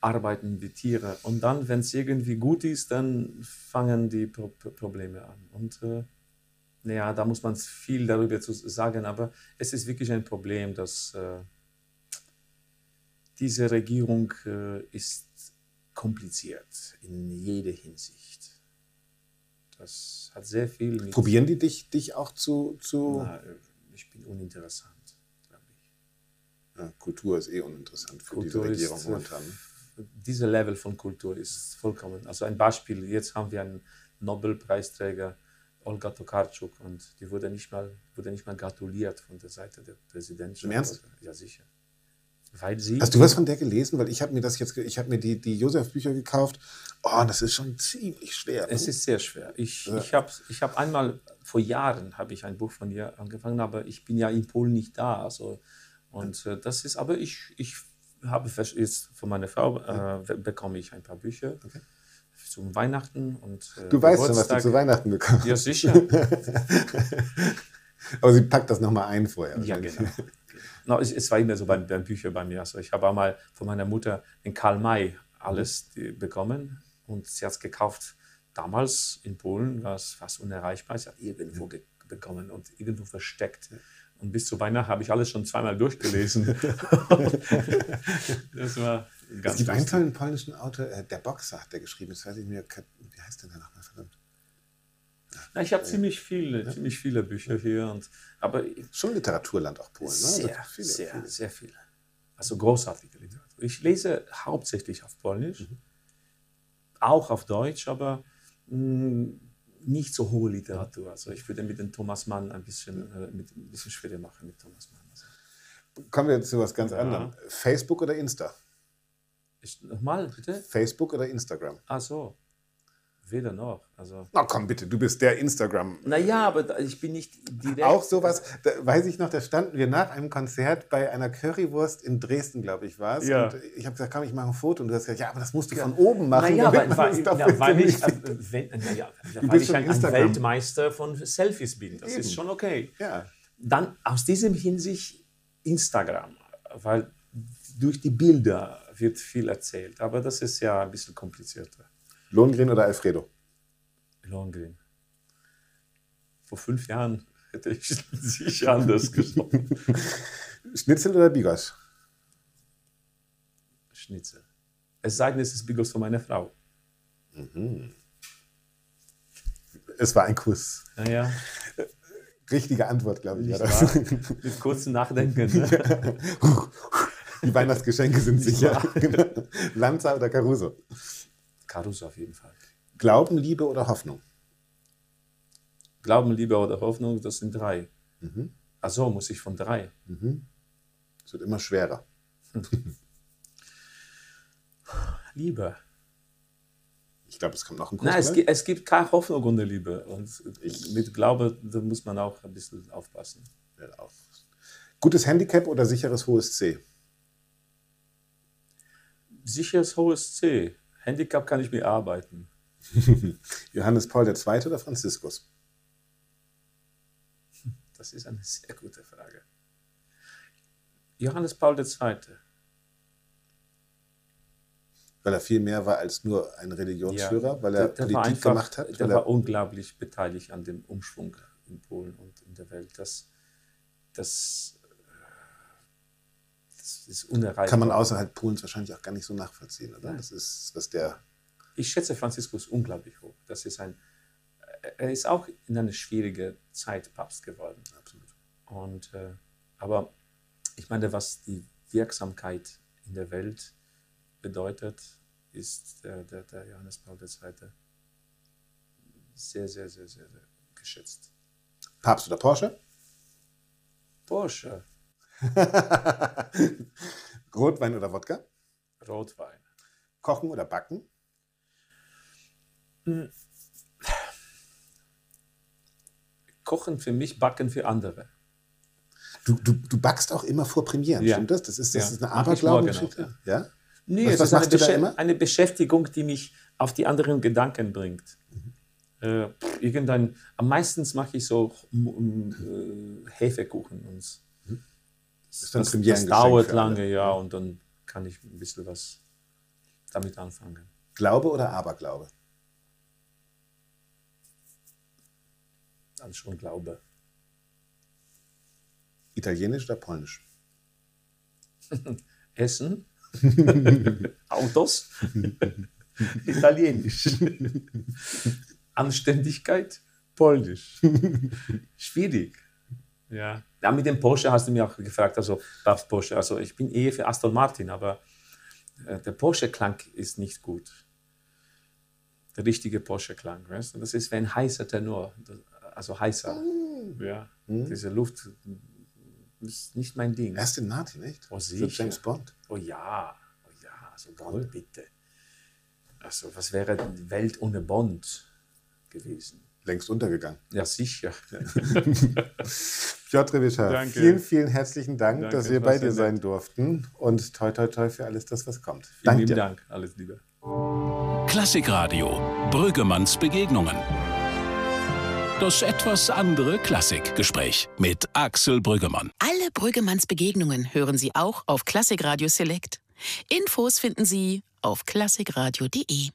arbeiten wie Tiere. Und dann, wenn es irgendwie gut ist, dann fangen die Pro- Probleme an. Und äh, naja, da muss man viel darüber zu sagen, aber es ist wirklich ein Problem, dass äh, diese Regierung äh, ist kompliziert in jeder Hinsicht. Das hat sehr viel mit... Probieren die dich, dich auch zu, zu Na, äh, ich bin uninteressant, glaube ich. ja, Kultur ist eh uninteressant für Kultur diese Regierung ist, äh, momentan. ne? Dieser Level von Kultur ist vollkommen. Also ein Beispiel, jetzt haben wir einen Nobelpreisträger, Olga Tokarczuk, und die wurde nicht mal, wurde nicht mal gratuliert von der Seite der Präsidentschaft. Im Ernst? Ja, sicher. Weil sie. Hast du was von der gelesen? Weil ich habe mir das jetzt, ich habe mir die, die Josef-Bücher gekauft. Oh, das ist schon ziemlich schwer. Es ne? ist sehr schwer. Ich, Ja. ich habe ich hab einmal vor Jahren habe ich ein Buch von ihr angefangen, aber ich bin ja in Polen nicht da. Also, und äh, das ist, aber ich, ich habe jetzt von meiner Frau äh, bekomme ich ein paar Bücher zum Weihnachten und äh, du weißt schon, was du Geburtstag. zu Weihnachten bekommst. Ja, sicher. Aber sie packt das nochmal ein vorher. ja, genau. No, es, es war immer so bei, bei Büchern bei mir. Also ich habe einmal von meiner Mutter den Karl May alles die, bekommen und sie hat es gekauft. Damals in Polen war es fast unerreichbar. Sie hat irgendwo ge bekommen und irgendwo versteckt. Und bis zu Weihnachten habe ich alles schon zweimal durchgelesen. das war ganz Es gibt einen tollen polnischen Autor, äh, der Boxer hat der geschrieben, das weiß ich mir, wie heißt der denn nochmal, verdammt? Na, ich habe ziemlich viele, ziemlich viele Bücher hier. Und, aber Schon Literaturland auch Polen, ne? Sehr, Also viele, sehr, viele. sehr viele. Also großartige Literatur. Ich lese hauptsächlich auf Polnisch, Mhm. auch auf Deutsch, aber mh, nicht so hohe Literatur. Also ich würde mit dem Thomas Mann ein bisschen, äh, mit, ein bisschen schwerer machen mit Thomas Mann. Also, Kommen wir jetzt zu was ganz Ja. anderem. Facebook oder Insta? Ich, nochmal, bitte? Facebook oder Instagram? Ach so, weder noch. Also, Na komm bitte, du bist der Instagram. naja, aber ich bin nicht direkt... Auch sowas, da weiß ich noch, da standen wir nach einem Konzert bei einer Currywurst in Dresden, glaube ich, war es. Ja. Und ich habe gesagt, komm, ich mache ein Foto. Und du hast gesagt, ja, aber das musst du von oben machen. Naja, weil, weil, ja, doppelt weil ich, äh, wenn, naja, Du weil bist ich ein, ein Instagram. Weltmeister von Selfies bin. Das Eben. ist schon okay. Ja. Dann aus diesem Hinsicht Instagram, weil durch die Bilder wird viel erzählt. Aber das ist ja ein bisschen komplizierter. Lohngrin oder Alfredo? Lohengrin. Vor fünf Jahren hätte ich sicher anders gesprochen. Schnitzel oder Bigos? Schnitzel. Es sei denn, es ist Bigos von meiner Frau. Es war ein Kuss. Naja, Richtige Antwort, glaube ich. War das. mit kurzem Nachdenken. Ne? Die Weihnachtsgeschenke sind sicher. Genau. Lanza oder Caruso? Caruso auf jeden Fall. Glauben, Liebe oder Hoffnung? Glauben, Liebe oder Hoffnung, das sind drei. Ach so, muss ich von drei. Es wird immer schwerer. Liebe. Ich glaube, es kommt noch ein Kuss. Nein, es, ne? gibt, es gibt keine Hoffnung ohne Liebe. Und mit Glaube, da muss man auch ein bisschen aufpassen. Ja. Gutes Handicap oder sicheres hohes C? Sicheres hohes C. Handicap kann ich mir arbeiten. Johannes Paul II. oder Franziskus? Das ist eine sehr gute Frage. Johannes Paul II. Weil er viel mehr war als nur ein Religionsführer, weil er der, der Politik war einfach, gemacht hat. Der weil er, war unglaublich beteiligt an dem Umschwung in Polen und in der Welt. Das, das, das ist unerreichbar. kann man außerhalb Polens wahrscheinlich auch gar nicht so nachvollziehen, oder? Das ist, was der. ich schätze Franziskus unglaublich hoch. Das ist ein, er ist auch in eine schwierige Zeit Papst geworden. Absolut. Und, äh, aber ich meine, was die Wirksamkeit in der Welt bedeutet, ist der, der, der Johannes Paul II. sehr, sehr, sehr, sehr, sehr geschätzt. Papst oder Porsche? Porsche. Rotwein oder Wodka? Rotwein. Kochen oder backen? Hm. Kochen für mich, backen für andere. Du, du, du backst auch immer vor Premieren, ja. stimmt das? Das ist, das ja. ist eine Aberglaube-Geschichte? Ja? ja? Nee, was, es was ist eine, Beschä eine, Beschäftigung, die mich auf die anderen Gedanken bringt. Mhm. Äh, irgendein, am meisten mache ich so äh, Hefekuchen. Und mhm. Das, das, das dauert lange, ja, und dann kann ich ein bisschen was damit anfangen. Glaube oder Aberglaube? Dann schon Glaube. Italienisch oder Polnisch? Essen, Autos, Italienisch. Anständigkeit, Polnisch. Schwierig. Ja. ja, mit dem Porsche hast du mir auch gefragt, also Papst Porsche. Also ich bin eher für Aston Martin, aber äh, der Porsche-Klang ist nicht gut. Der richtige Porsche-Klang, weißt du? Das ist wie ein heißer Tenor, also heißer. Mm. Ja, mm. diese Luft ist nicht mein Ding. Aston Martin, nicht? Oh, sicher. Für James Bond. Oh ja, oh ja, also Bond, cool. bitte. Also was wäre die Welt ohne Bond gewesen? Längst untergegangen. Ja, sicher. Piotr Wischer, vielen, vielen herzlichen Dank, Danke, dass wir bei dir sein nett. durften und toi, toi, toi für alles das, was kommt. Vielen Dank lieben dir. Dank, alles Liebe. Klassikradio, Brüggemanns Begegnungen. Das etwas andere Klassikgespräch mit Axel Brüggemann. Alle Brüggemanns Begegnungen hören Sie auch auf Klassikradio Select. Infos finden Sie auf klassikradio.de.